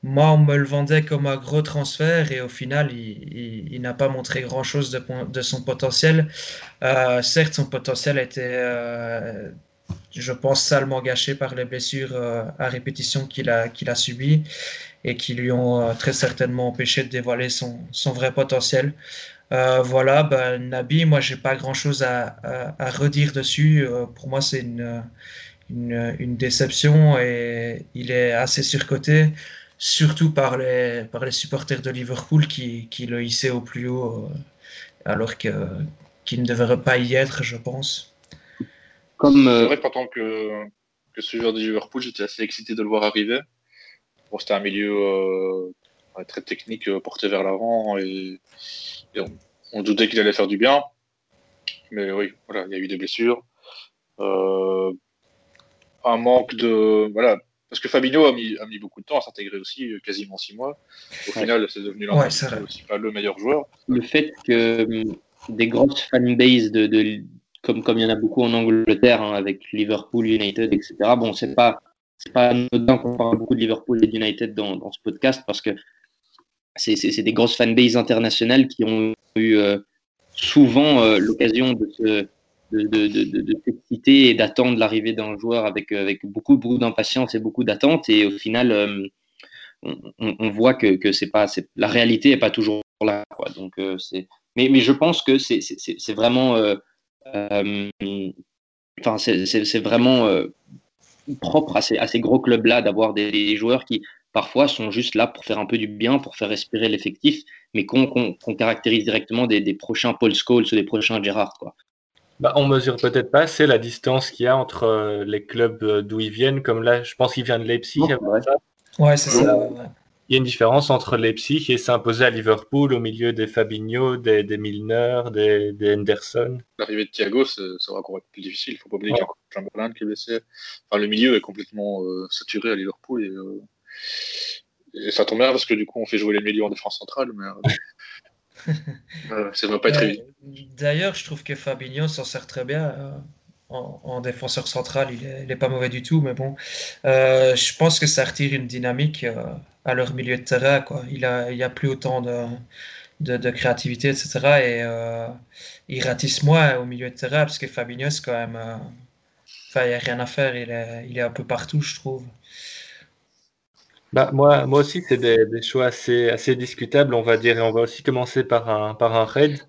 Moi, on me le vendait comme un gros transfert et au final, il, n'a pas montré grand-chose de, son potentiel. Euh, certes, son potentiel euh, je pense, salement gâché par les blessures à répétition qu'il a, qu'il a subies et qui lui ont euh, très certainement empêché de dévoiler son, son vrai potentiel. Euh, voilà, ben, Nabi, moi, j'ai pas grand chose à, à, redire dessus. Euh, pour moi, c'est une, une, déception et il est assez surcoté, surtout par les, par les supporters de Liverpool qui, qui le hissaient au plus haut, alors qu'il ne devrait pas y être, je pense. Comme, C'est vrai, tant que, que suiveur de Liverpool, j'étais assez excité de le voir arriver c'était un milieu euh, très technique euh, porté vers l'avant et, on, doutait qu'il allait faire du bien. Mais oui, voilà, il y a eu des blessures. Euh, un manque de. Voilà, parce que Fabinho a mis, a mis beaucoup de temps à s'intégrer aussi, quasiment six mois. Au final, c'est devenu ouais, aussi pas le meilleur joueur. Le fait que des grosses fanbases de, de, comme, comme il y en a beaucoup en Angleterre, hein, avec Liverpool, United, etc. Bon, c'est pas c'est pas anodin qu'on parle beaucoup de Liverpool et d'United dans, dans ce podcast parce que c'est des grosses fanbases internationales qui ont eu euh, souvent euh, l'occasion de de, de, de, de s'exciter et d'attendre l'arrivée d'un joueur avec, avec beaucoup, beaucoup d'impatience et beaucoup d'attente. Et au final, euh, on, voit que, que c'est pas, la réalité n'est pas toujours là. Quoi. Donc, c'est, mais, mais je pense que c'est, c'est, vraiment, enfin, c'est, vraiment propre à ces, à ces gros clubs-là d'avoir des, joueurs qui, parfois sont juste là pour faire un peu du bien, pour faire respirer l'effectif, mais qu'on caractérise directement des, prochains Paul Scholes ou des prochains Gerrard. Quoi. Bah, on mesure peut-être pas c'est la distance qu'il y a entre euh, les clubs euh, d'où ils viennent, comme là, je pense qu'il vient de Leipzig. ouais, c'est ça il y a une différence entre Leipzig et s'imposer à Liverpool au milieu des Fabinho, des, Milner, des, Henderson. L'arrivée de Thiago, ça sera encore plus difficile. Il ne faut pas oublier qu'il y a encore Chamberlain qui est blessé. Enfin, le milieu est complètement euh, saturé à Liverpool et, euh, et, ça tombe bien parce que du coup, on fait jouer les milieux en défense centrale. Mais euh, ça ne va pas être évident. D'ailleurs, je trouve que Fabinho s'en sert très bien en, défenseur central, il n'est pas mauvais du tout, mais bon, euh, je pense que ça retire une dynamique euh, à leur milieu de terrain. Il n'y a, plus autant de, créativité, etc. Et euh, il ratisse moins au milieu de terrain, parce que Fabinho, quand même. Enfin, il n'y a rien à faire, il est, un peu partout, je trouve. Bah, moi, moi aussi, c'est des, choix assez, assez discutables, on va dire. Et on va aussi commencer par un, par un raid.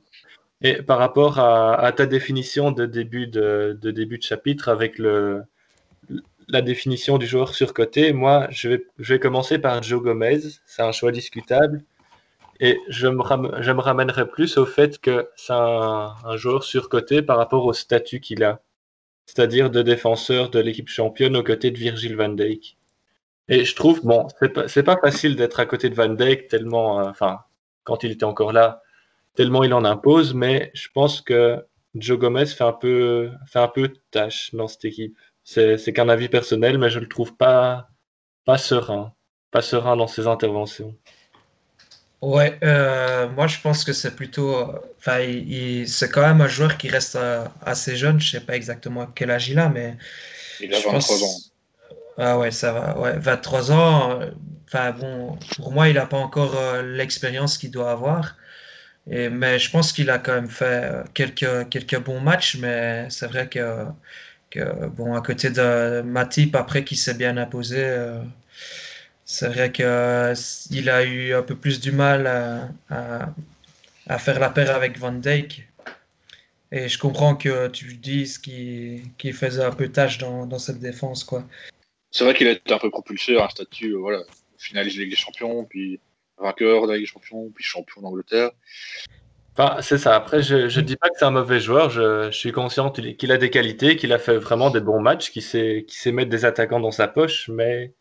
Et par rapport à, ta définition de début de, début de chapitre avec le, la définition du joueur surcoté, moi, je vais, je vais commencer par Joe Gomez. C'est un choix discutable. Et je me, je me ramènerai plus au fait que c'est un, joueur surcoté par rapport au statut qu'il a. C'est-à-dire de défenseur de l'équipe championne aux côtés de Virgil van Dijk. Et je trouve, bon, c'est pas, pas facile d'être à côté de Van Dijk tellement, euh, enfin, quand il était encore là, tellement il en impose, mais je pense que Joe Gomez fait un peu, fait un peu tâche dans cette équipe. C'est qu'un avis personnel, mais je le trouve pas, pas serein, pas serein dans ses interventions. Ouais, euh, moi je pense que c'est plutôt, enfin, c'est quand même un joueur qui reste euh, assez jeune. Je sais pas exactement quel âge il a, mais il a 23 ans. Ah ouais, ça va. Ouais, 23 ans. Euh, enfin bon, pour moi, il n'a pas encore l'expérience qu'il doit avoir mais je pense qu'il a quand même fait euh, quelques, quelques bons matchs, mais c'est vrai que, bon, à côté de Matip, après qui s'est bien imposé, euh, c'est vrai qu'il a eu un peu plus du mal à, faire la paire avec Van Dijk. Et je comprends que tu dises qu'il faisait un peu tâche dans, cette défense. C'est vrai qu'il a été un peu propulsé à un statut, euh, voilà, finaliste de Ligue des Champions, puis vainqueur de la Ligue des Champions, puis champion d'Angleterre. Enfin, c'est ça. Après, je ne dis pas que c'est un mauvais joueur. Je, suis conscient qu'il a des qualités, qu'il a fait vraiment des bons matchs, qu'il sait, sait mettre des attaquants dans sa poche. Mais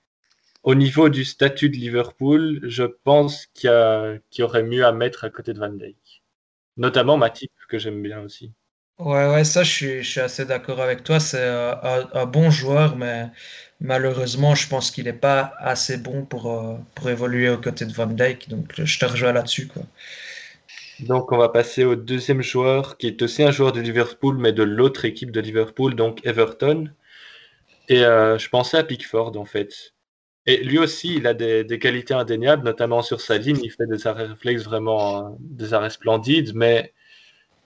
au niveau du statut de Liverpool, je pense qu'il y, aurait mieux à mettre à côté de Van Dijk. Notamment Matip, que j'aime bien aussi. Ouais, ouais, ça, je suis, je suis assez d'accord avec toi. C'est un, bon joueur, mais malheureusement, je pense qu'il n'est pas assez bon pour, euh, pour évoluer aux côtés de Van Dijk. Donc, je te rejoins là-dessus. Donc, on va passer au deuxième joueur, qui est aussi un joueur de Liverpool, mais de l'autre équipe de Liverpool, donc Everton. Et euh, je pensais à Pickford, en fait. Et lui aussi, il a des, des, qualités indéniables, notamment sur sa ligne. Il fait des arrêts réflexes vraiment, des arrêts splendides, mais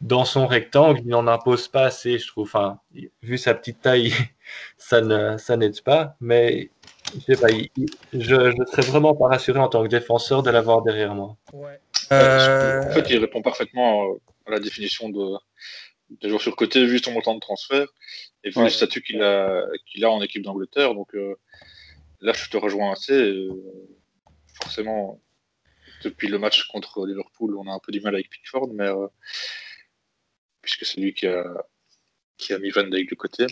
dans son rectangle, il n'en impose pas assez, je trouve. Enfin, vu sa petite taille, ça ne, ça n'aide pas. Mais je sais pas, je, serais vraiment pas rassuré en tant que défenseur de l'avoir derrière moi. Ouais. Euh, en fait, il répond parfaitement à la définition de, de joueur sur côté vu son montant de transfert et vu le statut qu'il a, qu'il a en équipe d'Angleterre. Donc euh, là, je te rejoins assez. Euh, forcément, depuis le match contre Liverpool, on a un peu du mal avec Pickford, mais puisque c'est lui qui a, qui a mis Van Dijk de côté.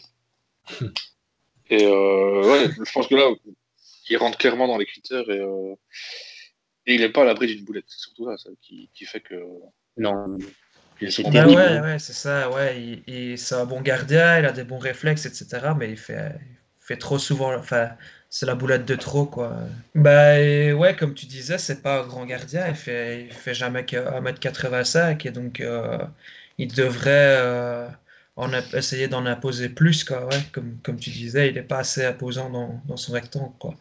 et ouais, je pense que là, il rentre clairement dans les critères et et il n'est pas à l'abri d'une boulette. C'est surtout ça, qui, qui, fait que. Non. C'est ah ouais, ouais, c'est ça. Ouais, il, c'est un bon gardien, il a des bons réflexes, etc. Mais il fait, fait trop souvent. Enfin, c'est la boulette de trop, quoi. Bah, ouais, comme tu disais, c'est pas un grand gardien. Il fait, il fait jamais que 1m85. Et donc, euh, il devrait euh, en essayer d'en imposer plus, quoi. Ouais, comme, comme tu disais, il n'est pas assez imposant dans, dans son rectangle, quoi.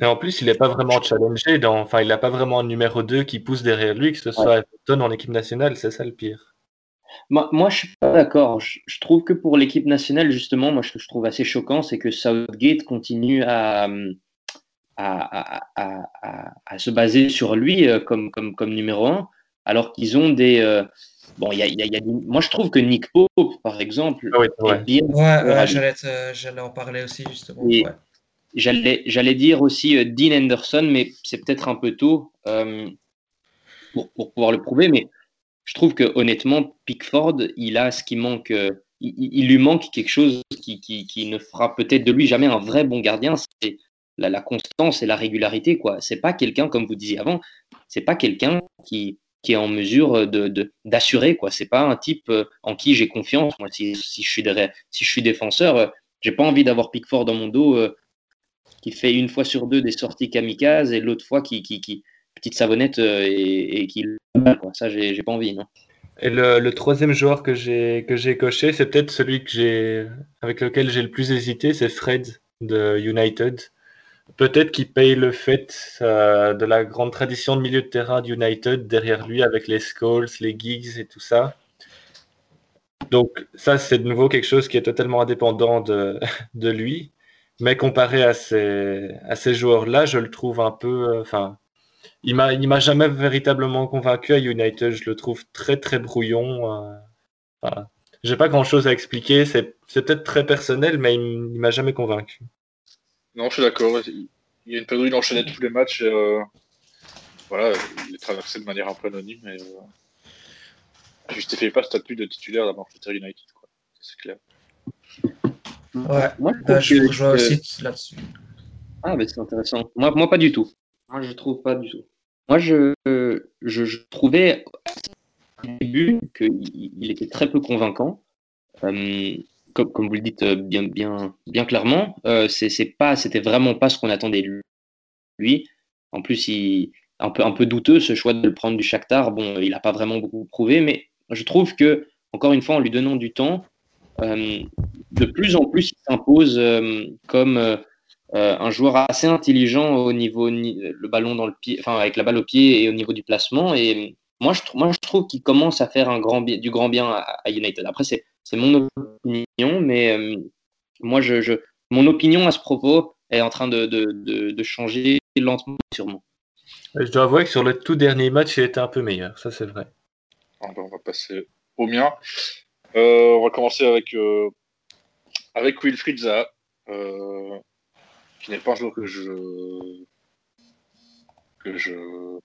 Et en plus, il n'est pas vraiment challengé. Dans... Enfin, il n'a pas vraiment un numéro 2 qui pousse derrière lui, que ce soit Everton en équipe nationale. C'est ça le pire. Moi, moi je suis pas d'accord. Je, trouve que pour l'équipe nationale, justement, moi, ce que je trouve assez choquant, c'est que Southgate continue à, à, à, à, se baser sur lui euh, comme, comme, comme numéro 1, alors qu'ils ont des. Euh, bon, il y a, y a moi, je trouve que Nick Pope, par exemple, ah ouais, ouais. bien. Ouais, j'allais en parler aussi, justement. j'allais, j'allais dire aussi euh, Dean Anderson, mais c'est peut-être un peu tôt euh, pour, pour, pouvoir le prouver. Mais je trouve que honnêtement, Pickford, il a ce qui manque. Euh, il, il, lui manque quelque chose qui, qui, qui ne fera peut-être de lui jamais un vrai bon gardien. C'est la, la, constance et la régularité. quoi. C'est pas quelqu'un, comme vous disiez avant, c'est pas quelqu'un qui, qui est en mesure de, d'assurer. quoi. C'est pas un type en qui j'ai confiance. Moi, si, si, je suis si je suis défenseur, j'ai pas envie d'avoir Pickford dans mon dos qui fait une fois sur deux des sorties kamikazes et l'autre fois qui, qui, petite savonnette euh, et, et qui ça j'ai pas envie non et le, le troisième joueur que j'ai que j'ai coché c'est peut-être celui que j'ai avec lequel j'ai le plus hésité c'est Fred de United peut-être qu'il paye le fait euh, de la grande tradition de milieu de terrain d'United derrière lui avec les Scholes les Giggs et tout ça donc ça c'est de nouveau quelque chose qui est totalement indépendant de, lui mais comparé à ces, à ces joueurs-là, je le trouve un peu. Euh, enfin, il il m'a jamais véritablement convaincu à United. Je le trouve très très brouillon. Euh, j'ai pas grand-chose à expliquer. C'est, peut-être très personnel, mais il, il m'a jamais convaincu. Non, je suis d'accord. Il y a une période où il enchaînait tous les matchs. Et, euh, voilà, il est traversé de manière un peu anonyme. Et, euh, justifiait pas ce statut de titulaire d'abord United, quoi. C'est clair. Ouais, moi, je, bah, je rejoins aussi là-dessus. Ah, mais c'est intéressant. Moi, moi, pas du tout. Moi, je trouve pas du tout. Moi, je, je, je trouvais au début qu'il était très peu convaincant. Euh, comme, vous le dites euh, bien, bien, bien clairement, euh, c'est pas, c'était vraiment pas ce qu'on attendait de lui. En plus, il un peu, un peu douteux ce choix de le prendre du Shakhtar. Bon, il n'a pas vraiment beaucoup prouvé, mais je trouve que, encore une fois, en lui donnant du temps, euh, de plus en plus, il s'impose euh, comme un joueur assez intelligent au niveau le ballon dans le pied, enfin avec la balle au pied et au niveau du placement. Et moi, je, moi, je trouve qu'il commence à faire un grand du grand bien à, United. Après, c'est mon opinion, mais moi, je, je, mon opinion à ce propos est en train de, de, de, de changer lentement, sûrement. Je dois avouer que sur le tout dernier match, il était un peu meilleur, ça c'est vrai. Ah, ben, on va passer au mien. Euh, on va commencer avec, euh, avec Wilfried Zaha, euh, qui n'est pas un joueur que je. que je.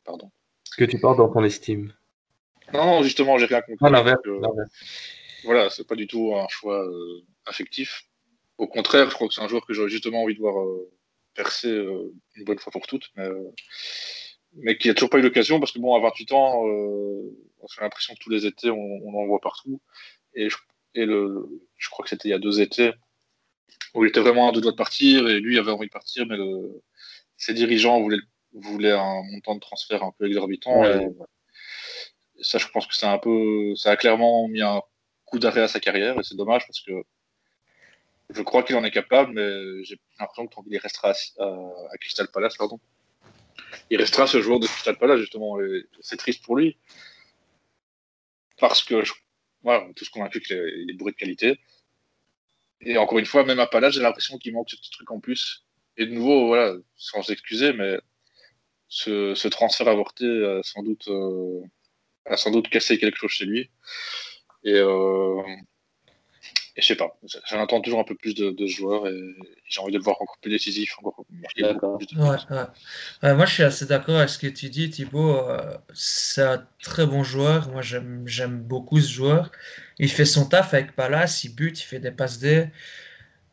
pardon. Que tu portes dans ton estime. Non, justement, j'ai rien compris. Ah, l'inverse. Voilà, c'est pas du tout un choix affectif. Au contraire, je crois que c'est un joueur que j'aurais justement envie de voir percer une bonne fois pour toutes, mais, mais qui n'a toujours pas eu l'occasion parce que bon, à 28 ans, j'ai l'impression que tous les étés, on, on en voit partout. Et, je, et le, je crois que c'était il y a deux étés, où il était vraiment à deux doigts de partir, et lui avait envie de partir, mais le, ses dirigeants voulaient, voulaient un montant de transfert un peu exorbitant. Ouais. Et, ça, je pense que c'est un peu, ça a clairement mis un coup d'arrêt à sa carrière, et c'est dommage parce que je crois qu'il en est capable, mais j'ai l'impression que tant qu'il restera à, Crystal Palace, pardon, il restera ce joueur de Crystal Palace, justement, c'est triste pour lui. Parce que je voilà, on est tous convaincus qu'il est bourré de qualité. Et encore une fois, même à Palace, j'ai l'impression qu'il manque ce petit truc en plus. Et de nouveau, voilà, sans s'excuser, mais ce, ce, transfert avorté a sans doute, euh, a sans doute cassé quelque chose chez lui. Et, euh, et je sais pas, j'en attends toujours un peu plus de, de joueurs et j'ai envie de le voir encore plus décisif. Encore. Ouais, ouais. Euh, moi, je suis assez d'accord avec ce que tu dis, Thibaut. Euh, c'est un très bon joueur. Moi, j'aime beaucoup ce joueur. Il fait son taf avec Palace, il bute, il fait des passes D.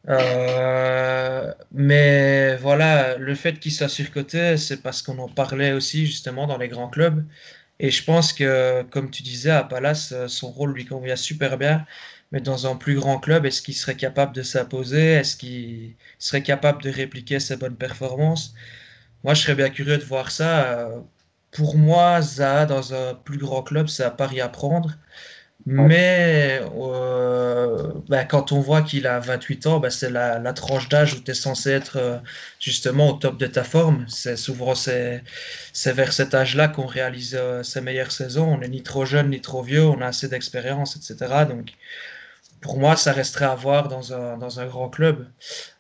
Euh, mais voilà, le fait qu'il soit surcoté, c'est parce qu'on en parlait aussi justement dans les grands clubs. Et je pense que, comme tu disais, à Palace, son rôle lui convient super bien mais dans un plus grand club, est-ce qu'il serait capable de s'imposer? Est-ce qu'il serait capable de répliquer ses bonnes performances? Moi, je serais bien curieux de voir ça. Pour moi, Zaha, dans un plus grand club, c'est à pari à prendre. Mais euh, bah, quand on voit qu'il a 28 ans, bah, c'est la, tranche d'âge où tu es censé être euh, justement au top de ta forme. C'est souvent c'est, vers cet âge-là qu'on réalise euh, ses meilleures saisons. On n'est ni trop jeune ni trop vieux, on a assez d'expérience, etc. Donc pour moi, ça resterait à voir dans un, dans un grand club.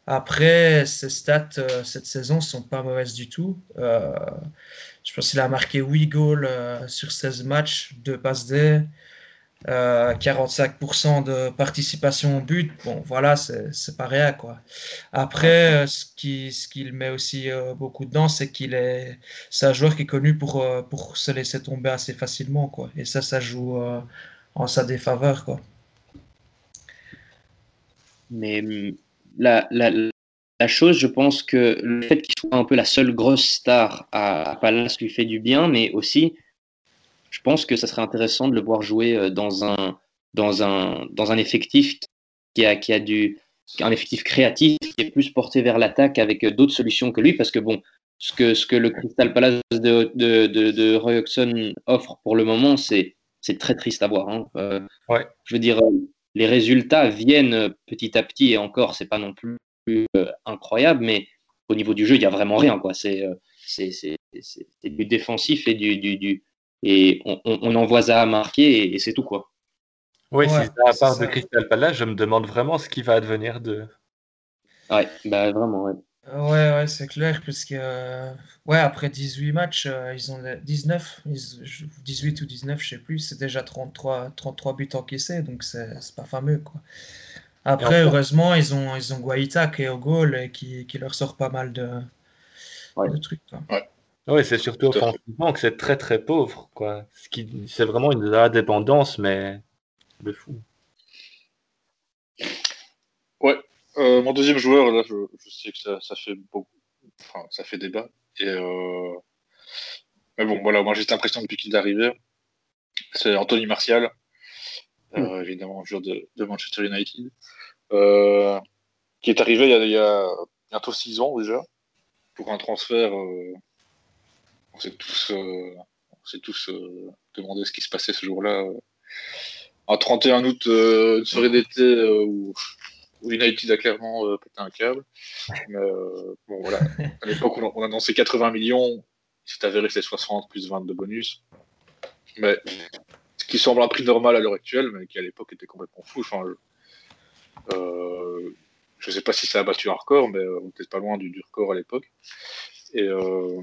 Après, ses stats cette saison ne sont pas mauvaises du tout. Je pense qu'il a marqué 8 goals sur 16 matchs, 2 passes D. 45% de participation au but, bon, voilà, c'est pas rien, quoi. Après, ce qui, ce qu'il met aussi beaucoup dedans, c'est qu'il est, c'est un joueur qui est connu pour, pour se laisser tomber assez facilement, quoi. Et ça, ça joue en sa défaveur, quoi. Mais hum, la, la, la chose, je pense que le fait qu'il soit un peu la seule grosse star à, Palace lui fait du bien, mais aussi, je pense que ça serait intéressant de le voir jouer euh, dans un, dans un, dans un effectif qui a, qui a du, un effectif créatif, qui est plus porté vers l'attaque avec euh, d'autres solutions que lui, parce que bon, ce que, ce que le Crystal Palace de, de, de, de Roy Hodgson offre pour le moment, c'est très triste à voir. Hein. Euh, ouais. Je veux dire, les résultats viennent petit à petit et encore, c'est pas non plus euh, incroyable, mais au niveau du jeu, il n'y a vraiment rien. Quoi. C'est, euh, du défensif et du, du, du et on, on, envoie ça à marquer et, c'est tout quoi. Oui, c'est à part de Crystal Palace, je me demande vraiment ce qui va advenir de. Ouais, bah vraiment, ouais. Ouais, ouais, c'est clair, parce que ouais, après 18 matchs, euh, ils ont 19, 18 ou 19, je sais plus, c'est déjà 33, 33 buts encaissés, donc c'est pas fameux, quoi. Après, heureusement, ils ont, ils ont Guaita qui est au goal et qui, qui leur sort pas mal de, de trucs. Quoi. Ouais. C'est surtout offensivement que c'est très très pauvre. Quoi. Ce qui, c'est vraiment une indépendance, mais de fou. Ouais. Euh, mon deuxième joueur, là, je, je sais que ça, ça, fait beaucoup. Enfin, ça fait débat. Et euh... Mais bon, voilà, moi j'ai cette impression depuis qu'il est arrivé. C'est Anthony Martial. Euh, évidemment, joueur de, de Manchester United, qui est arrivé il y, a, il y, a, bientôt six ans déjà, pour un transfert. Euh, on s'est tous, on s'est tous demandé ce qui se passait ce jour-là. Un 31 août, une soirée d'été où, United a clairement pété un câble. Mais, bon, voilà. À l'époque, on, a annoncé 80 millions. Il s'est avéré que c'était 60 plus 20 de bonus. Mais ce qui semble un prix normal à l'heure actuelle, mais qui à l'époque était complètement fou. Enfin, je ne euh, sais pas si ça a battu un record, mais on n'était pas loin du, record à l'époque. Et euh,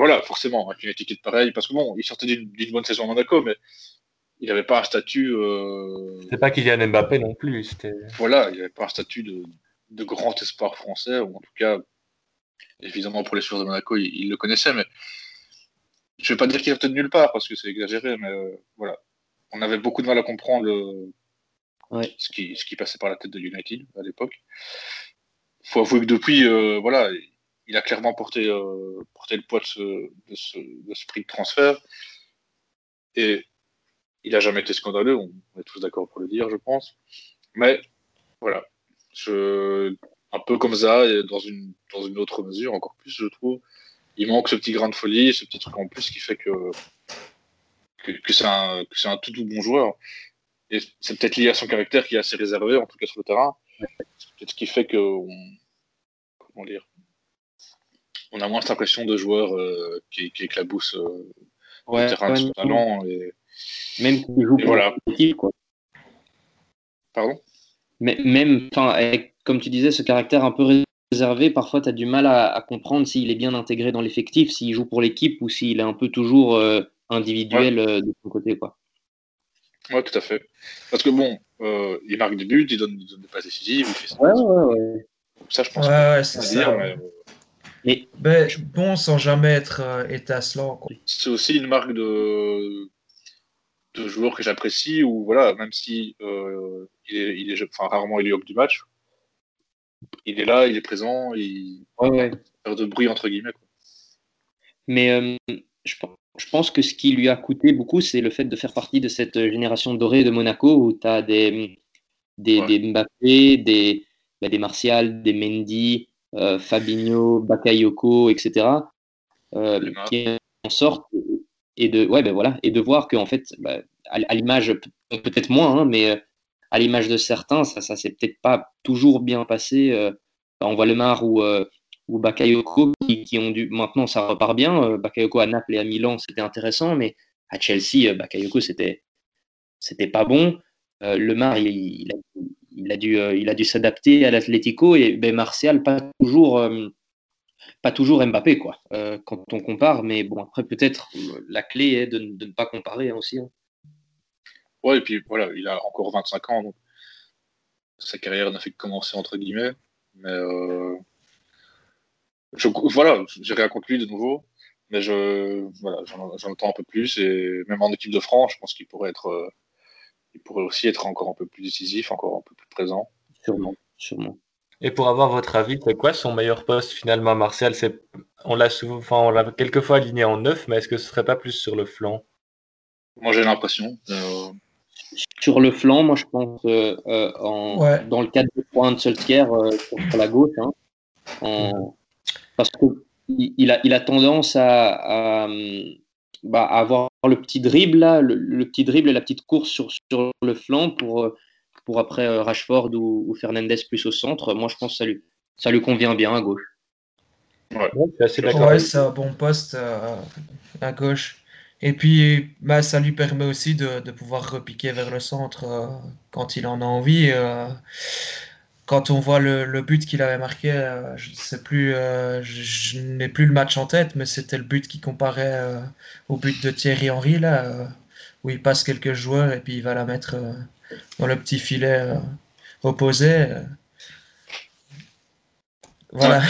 voilà, forcément, avec une étiquette pareille, parce que bon, il sortait d'une bonne saison à Monaco, mais il n'avait pas un statut. Euh... C'est pas Kylian Mbappé non plus. Voilà, il n'avait pas un statut de, de, grand espoir français, ou en tout cas, évidemment pour les joueurs de Monaco, il, le connaissait, mais je vais pas dire qu'il était de nulle part parce que c'est exagéré, mais euh, voilà. On avait beaucoup de mal à comprendre ce, qui, ce qui passait par la tête de United à l'époque. Il faut avouer que depuis, euh, voilà, il a clairement porté, euh, porté le poids de ce, de, ce, de ce, prix de transfert. Et il n'a jamais été scandaleux, on, est tous d'accord pour le dire, je pense. Mais voilà, un peu comme ça, et dans une, dans une autre mesure, encore plus, je trouve il manque ce petit grain de folie, ce petit truc en plus qui fait que, que, c'est un, un, tout doux bon joueur. Et c'est peut-être lié à son caractère qui est assez réservé, en tout cas sur le terrain. C'est peut-être ce qui fait que comment dire, on a moins cette impression de joueur euh, qui, qui, éclabousse euh, le terrain de son talent. Et, même s'il joue pour voilà. l'équipe, quoi. Pardon? Mais, Même, comme tu disais, ce caractère un peu réservé, parfois tu as du mal à, comprendre s'il est bien intégré dans l'effectif, s'il joue pour l'équipe ou s'il est un peu toujours euh, individuel euh, de son côté. Quoi. Ouais, tout à fait. Parce que bon, euh, il marque des buts, il donne, des passes décisives, il fait Ouais, ouais, ouais. Ça, je pense ouais, c'est ça. Dire, mais... Mais... Ben, bon, sans jamais être étincelant. C'est aussi une marque de, de joueur que j'apprécie, ou voilà, même si il est, il est enfin, rarement il est du match, il est là, il est présent, il ouais, faire de bruit entre guillemets. Mais euh, je, pense que ce qui lui a coûté beaucoup, c'est le fait de faire partie de cette génération dorée de Monaco où tu as des, des, des Mbappé, des, bah, des Martial, des Mendy, euh, Fabinho, Bakayoko, etc. Euh, qui en sortent et de, ouais, ben voilà, et de voir qu'en fait, bah, à, l'image, peut-être moins, hein, mais à l'image de certains, ça, ça s'est peut-être pas toujours bien passé. Euh, on voit le Mar ou, euh, ou Bakayoko qui, ont dû. Maintenant, ça repart bien. Euh, Bakayoko à Naples et à Milan, c'était intéressant, mais à Chelsea, Bakayoko, c'était c'était pas bon. le Mar, il, a, dû, il a dû s'adapter à l'Atlético et ben, Martial, pas toujours, pas toujours Mbappé, quoi, quand on compare. Mais bon, après, peut-être la clé est de, ne pas comparer hein, aussi. Hein. Ouais, et puis voilà, il a encore 25 ans, sa carrière n'a fait que commencer, entre guillemets. Mais euh, je, voilà, j'ai rien contre lui de nouveau, mais je, voilà, j'en entends un peu plus. Et même en équipe de France, je pense qu'il pourrait être, euh, il pourrait aussi être encore un peu plus décisif, encore un peu plus présent. Sûrement, sûrement. Et pour avoir votre avis, c'est quoi son meilleur poste finalement, Martial? On l'a souvent, enfin, on l'a quelquefois aligné en neuf, mais est-ce que ce serait pas plus sur le flanc? Moi, j'ai l'impression. Euh, sur le flanc, moi je pense euh, euh, en, dans le cadre de 3 de Solskjaer euh, sur la gauche, hein, parce qu'il il a, il a tendance à, bah, avoir le petit dribble là, le, petit dribble et la petite course sur, sur le flanc pour, pour après Rashford ou, Fernandez plus au centre. Moi je pense que ça lui, ça lui convient bien à gauche. Ouais, c'est un bon poste à gauche. Et puis, bah, ça lui permet aussi de, de pouvoir repiquer vers le centre euh, quand il en a envie. Euh, quand on voit le, but qu'il avait marqué, euh, je plus, je, n'ai plus le match en tête, mais c'était le but qui comparait au but de Thierry Henry, là, où il passe quelques joueurs et puis il va la mettre dans le petit filet opposé. Voilà.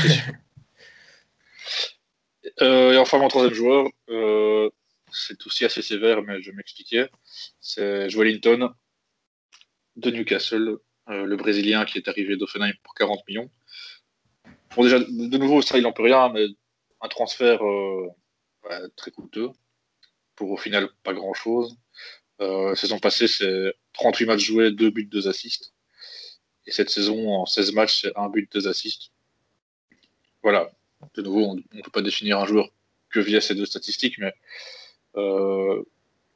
et enfin, mon troisième joueur, c'est aussi assez sévère, mais je m'expliquais. C'est Joelinton de Newcastle, euh, le Brésilien qui est arrivé d'Offenheim pour 40 millions. De nouveau, ça, il n'en peut rien, mais un transfert euh, très coûteux pour au final pas grand-chose. Euh, saison passée, c'est 38 matchs joués, 2 buts, 2 assists. Et cette saison, en 16 matchs, c'est 1 but, 2 assists. Voilà. De nouveau, on ne peut pas définir un joueur que via ces deux statistiques, mais euh,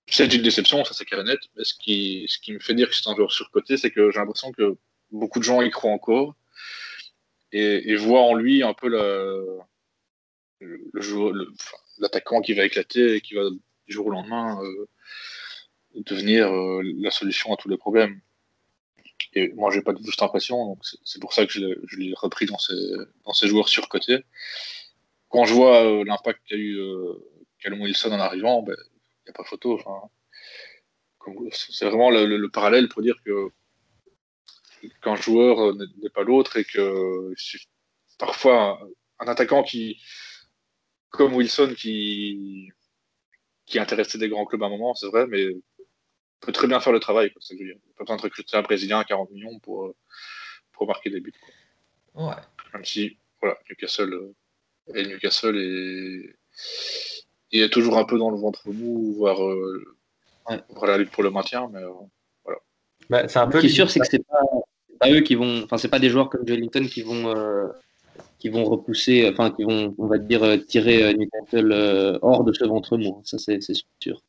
c'est une déception, ça c'est clair et net. Mais ce qui, ce qui me fait dire que c'est un joueur surcoté, c'est que j'ai l'impression que beaucoup de gens y croient encore et, voient en lui un peu le, le, l'attaquant qui va éclater et qui va du jour au lendemain euh, devenir euh, la solution à tous les problèmes. Et moi, j'ai pas du tout cette impression, donc c'est pour ça que je l'ai repris dans ces, dans ces joueurs surcotés. Quand je vois euh, l'impact qu'a eu Callum Wilson en arrivant, ben, n'y a pas photo. c'est vraiment le, parallèle pour dire que qu'un joueur n'est pas l'autre et que parfois un, attaquant qui, comme Wilson, qui, qui intéressait des grands clubs à un moment, c'est vrai, mais peut très bien faire le travail. Quoi, c'est Pas besoin de recruter un Brésilien à 40 millions pour, pour marquer des buts. Ouais. Même si, voilà, Newcastle et Newcastle est il est toujours un peu dans le ventre mou, voire, euh, la lutte pour le maintien, mais euh, voilà. Bah, c'est un peu. Ce qui est sûr, c'est que c'est pas, pas eux qui vont, enfin, c'est pas des joueurs comme Joelinton qui vont, euh, qui vont repousser, enfin, qui vont, on va dire, tirer Newcastle hors de ce ventre mou. Ça, c'est sûr.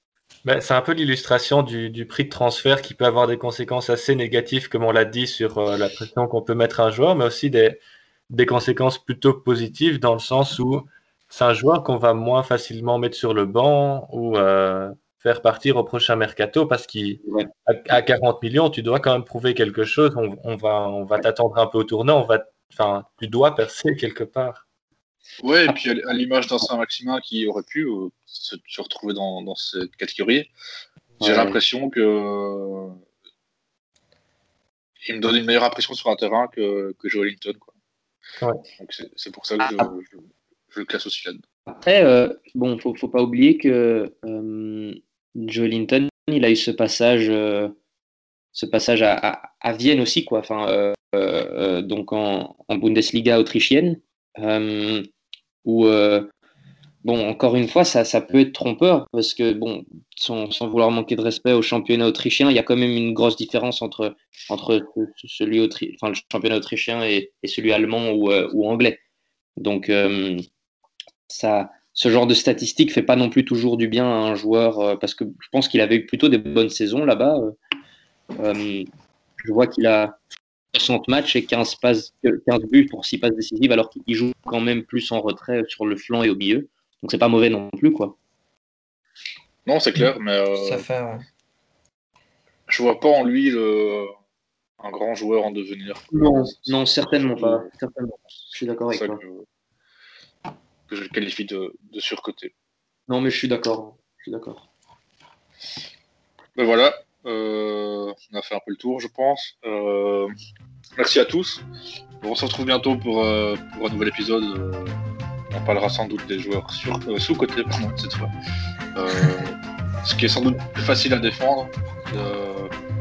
Bah, c'est un peu l'illustration du, du, prix de transfert qui peut avoir des conséquences assez négatives, comme on l'a dit, sur la pression qu'on peut mettre à un joueur, mais aussi des, des conséquences plutôt positives dans le sens où c'est un joueur qu'on va moins facilement mettre sur le banc ou euh, faire partir au prochain mercato parce qu'à 40 millions, tu dois quand même prouver quelque chose. On, va, on va t'attendre un peu au tournant. On va, enfin, tu dois percer quelque part. Ouais, et puis à l'image d'un Saint-Maximin qui aurait pu euh, se, retrouver dans, cette catégorie, j'ai l'impression que il me donne une meilleure impression sur un terrain que, que Joe Ellington. c'est pour ça que ah. je, le classe aussi là-dedans. Après, euh, bon, faut, pas oublier que euh, Joe Linton, il a eu ce passage, euh, ce passage à, à, Vienne aussi, quoi. Enfin, euh, donc en, Bundesliga autrichienne, où bon, encore une fois, ça, ça, peut être trompeur parce que, bon, sans, vouloir manquer de respect au championnat autrichien, il y a quand même une grosse différence entre, entre celui enfin, le championnat autrichien et, et celui allemand ou, ou anglais. Donc, ça, ce genre de statistiques fait pas non plus toujours du bien à un joueur euh, parce que je pense qu'il avait eu plutôt des bonnes saisons là-bas. Euh, euh, je vois qu'il a 60 matchs et 15, passes, 15 buts pour 6 passes décisives alors qu'il joue quand même plus en retrait sur le flanc et au milieu. Donc c'est pas mauvais non plus quoi. Non, c'est clair, mais ça fait, je vois pas en lui le... un grand joueur en devenir. Non, non certainement pas. Certainement. Je suis d'accord avec toi que je le qualifie de, de surcoté. Non, mais je suis d'accord. Je suis d'accord. Ben voilà. on a fait un peu le tour, je pense. merci à tous. On se retrouve bientôt pour, pour un nouvel épisode. on parlera sans doute des joueurs sur, sous-côté cette fois. ce qui est sans doute plus facile à défendre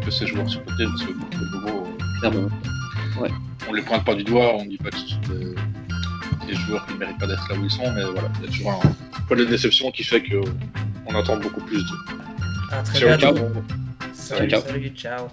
que ces joueurs sur-côté, parce que de nouveaux. Ouais. On les pointe pas du doigt, on dit pas que ce sont des des joueurs qui ne méritent pas d'être là où ils sont, mais voilà, il y a toujours un peu de déception qui fait qu'on attend beaucoup plus d'eux. À très. Salut, Ciao. salut, ciao.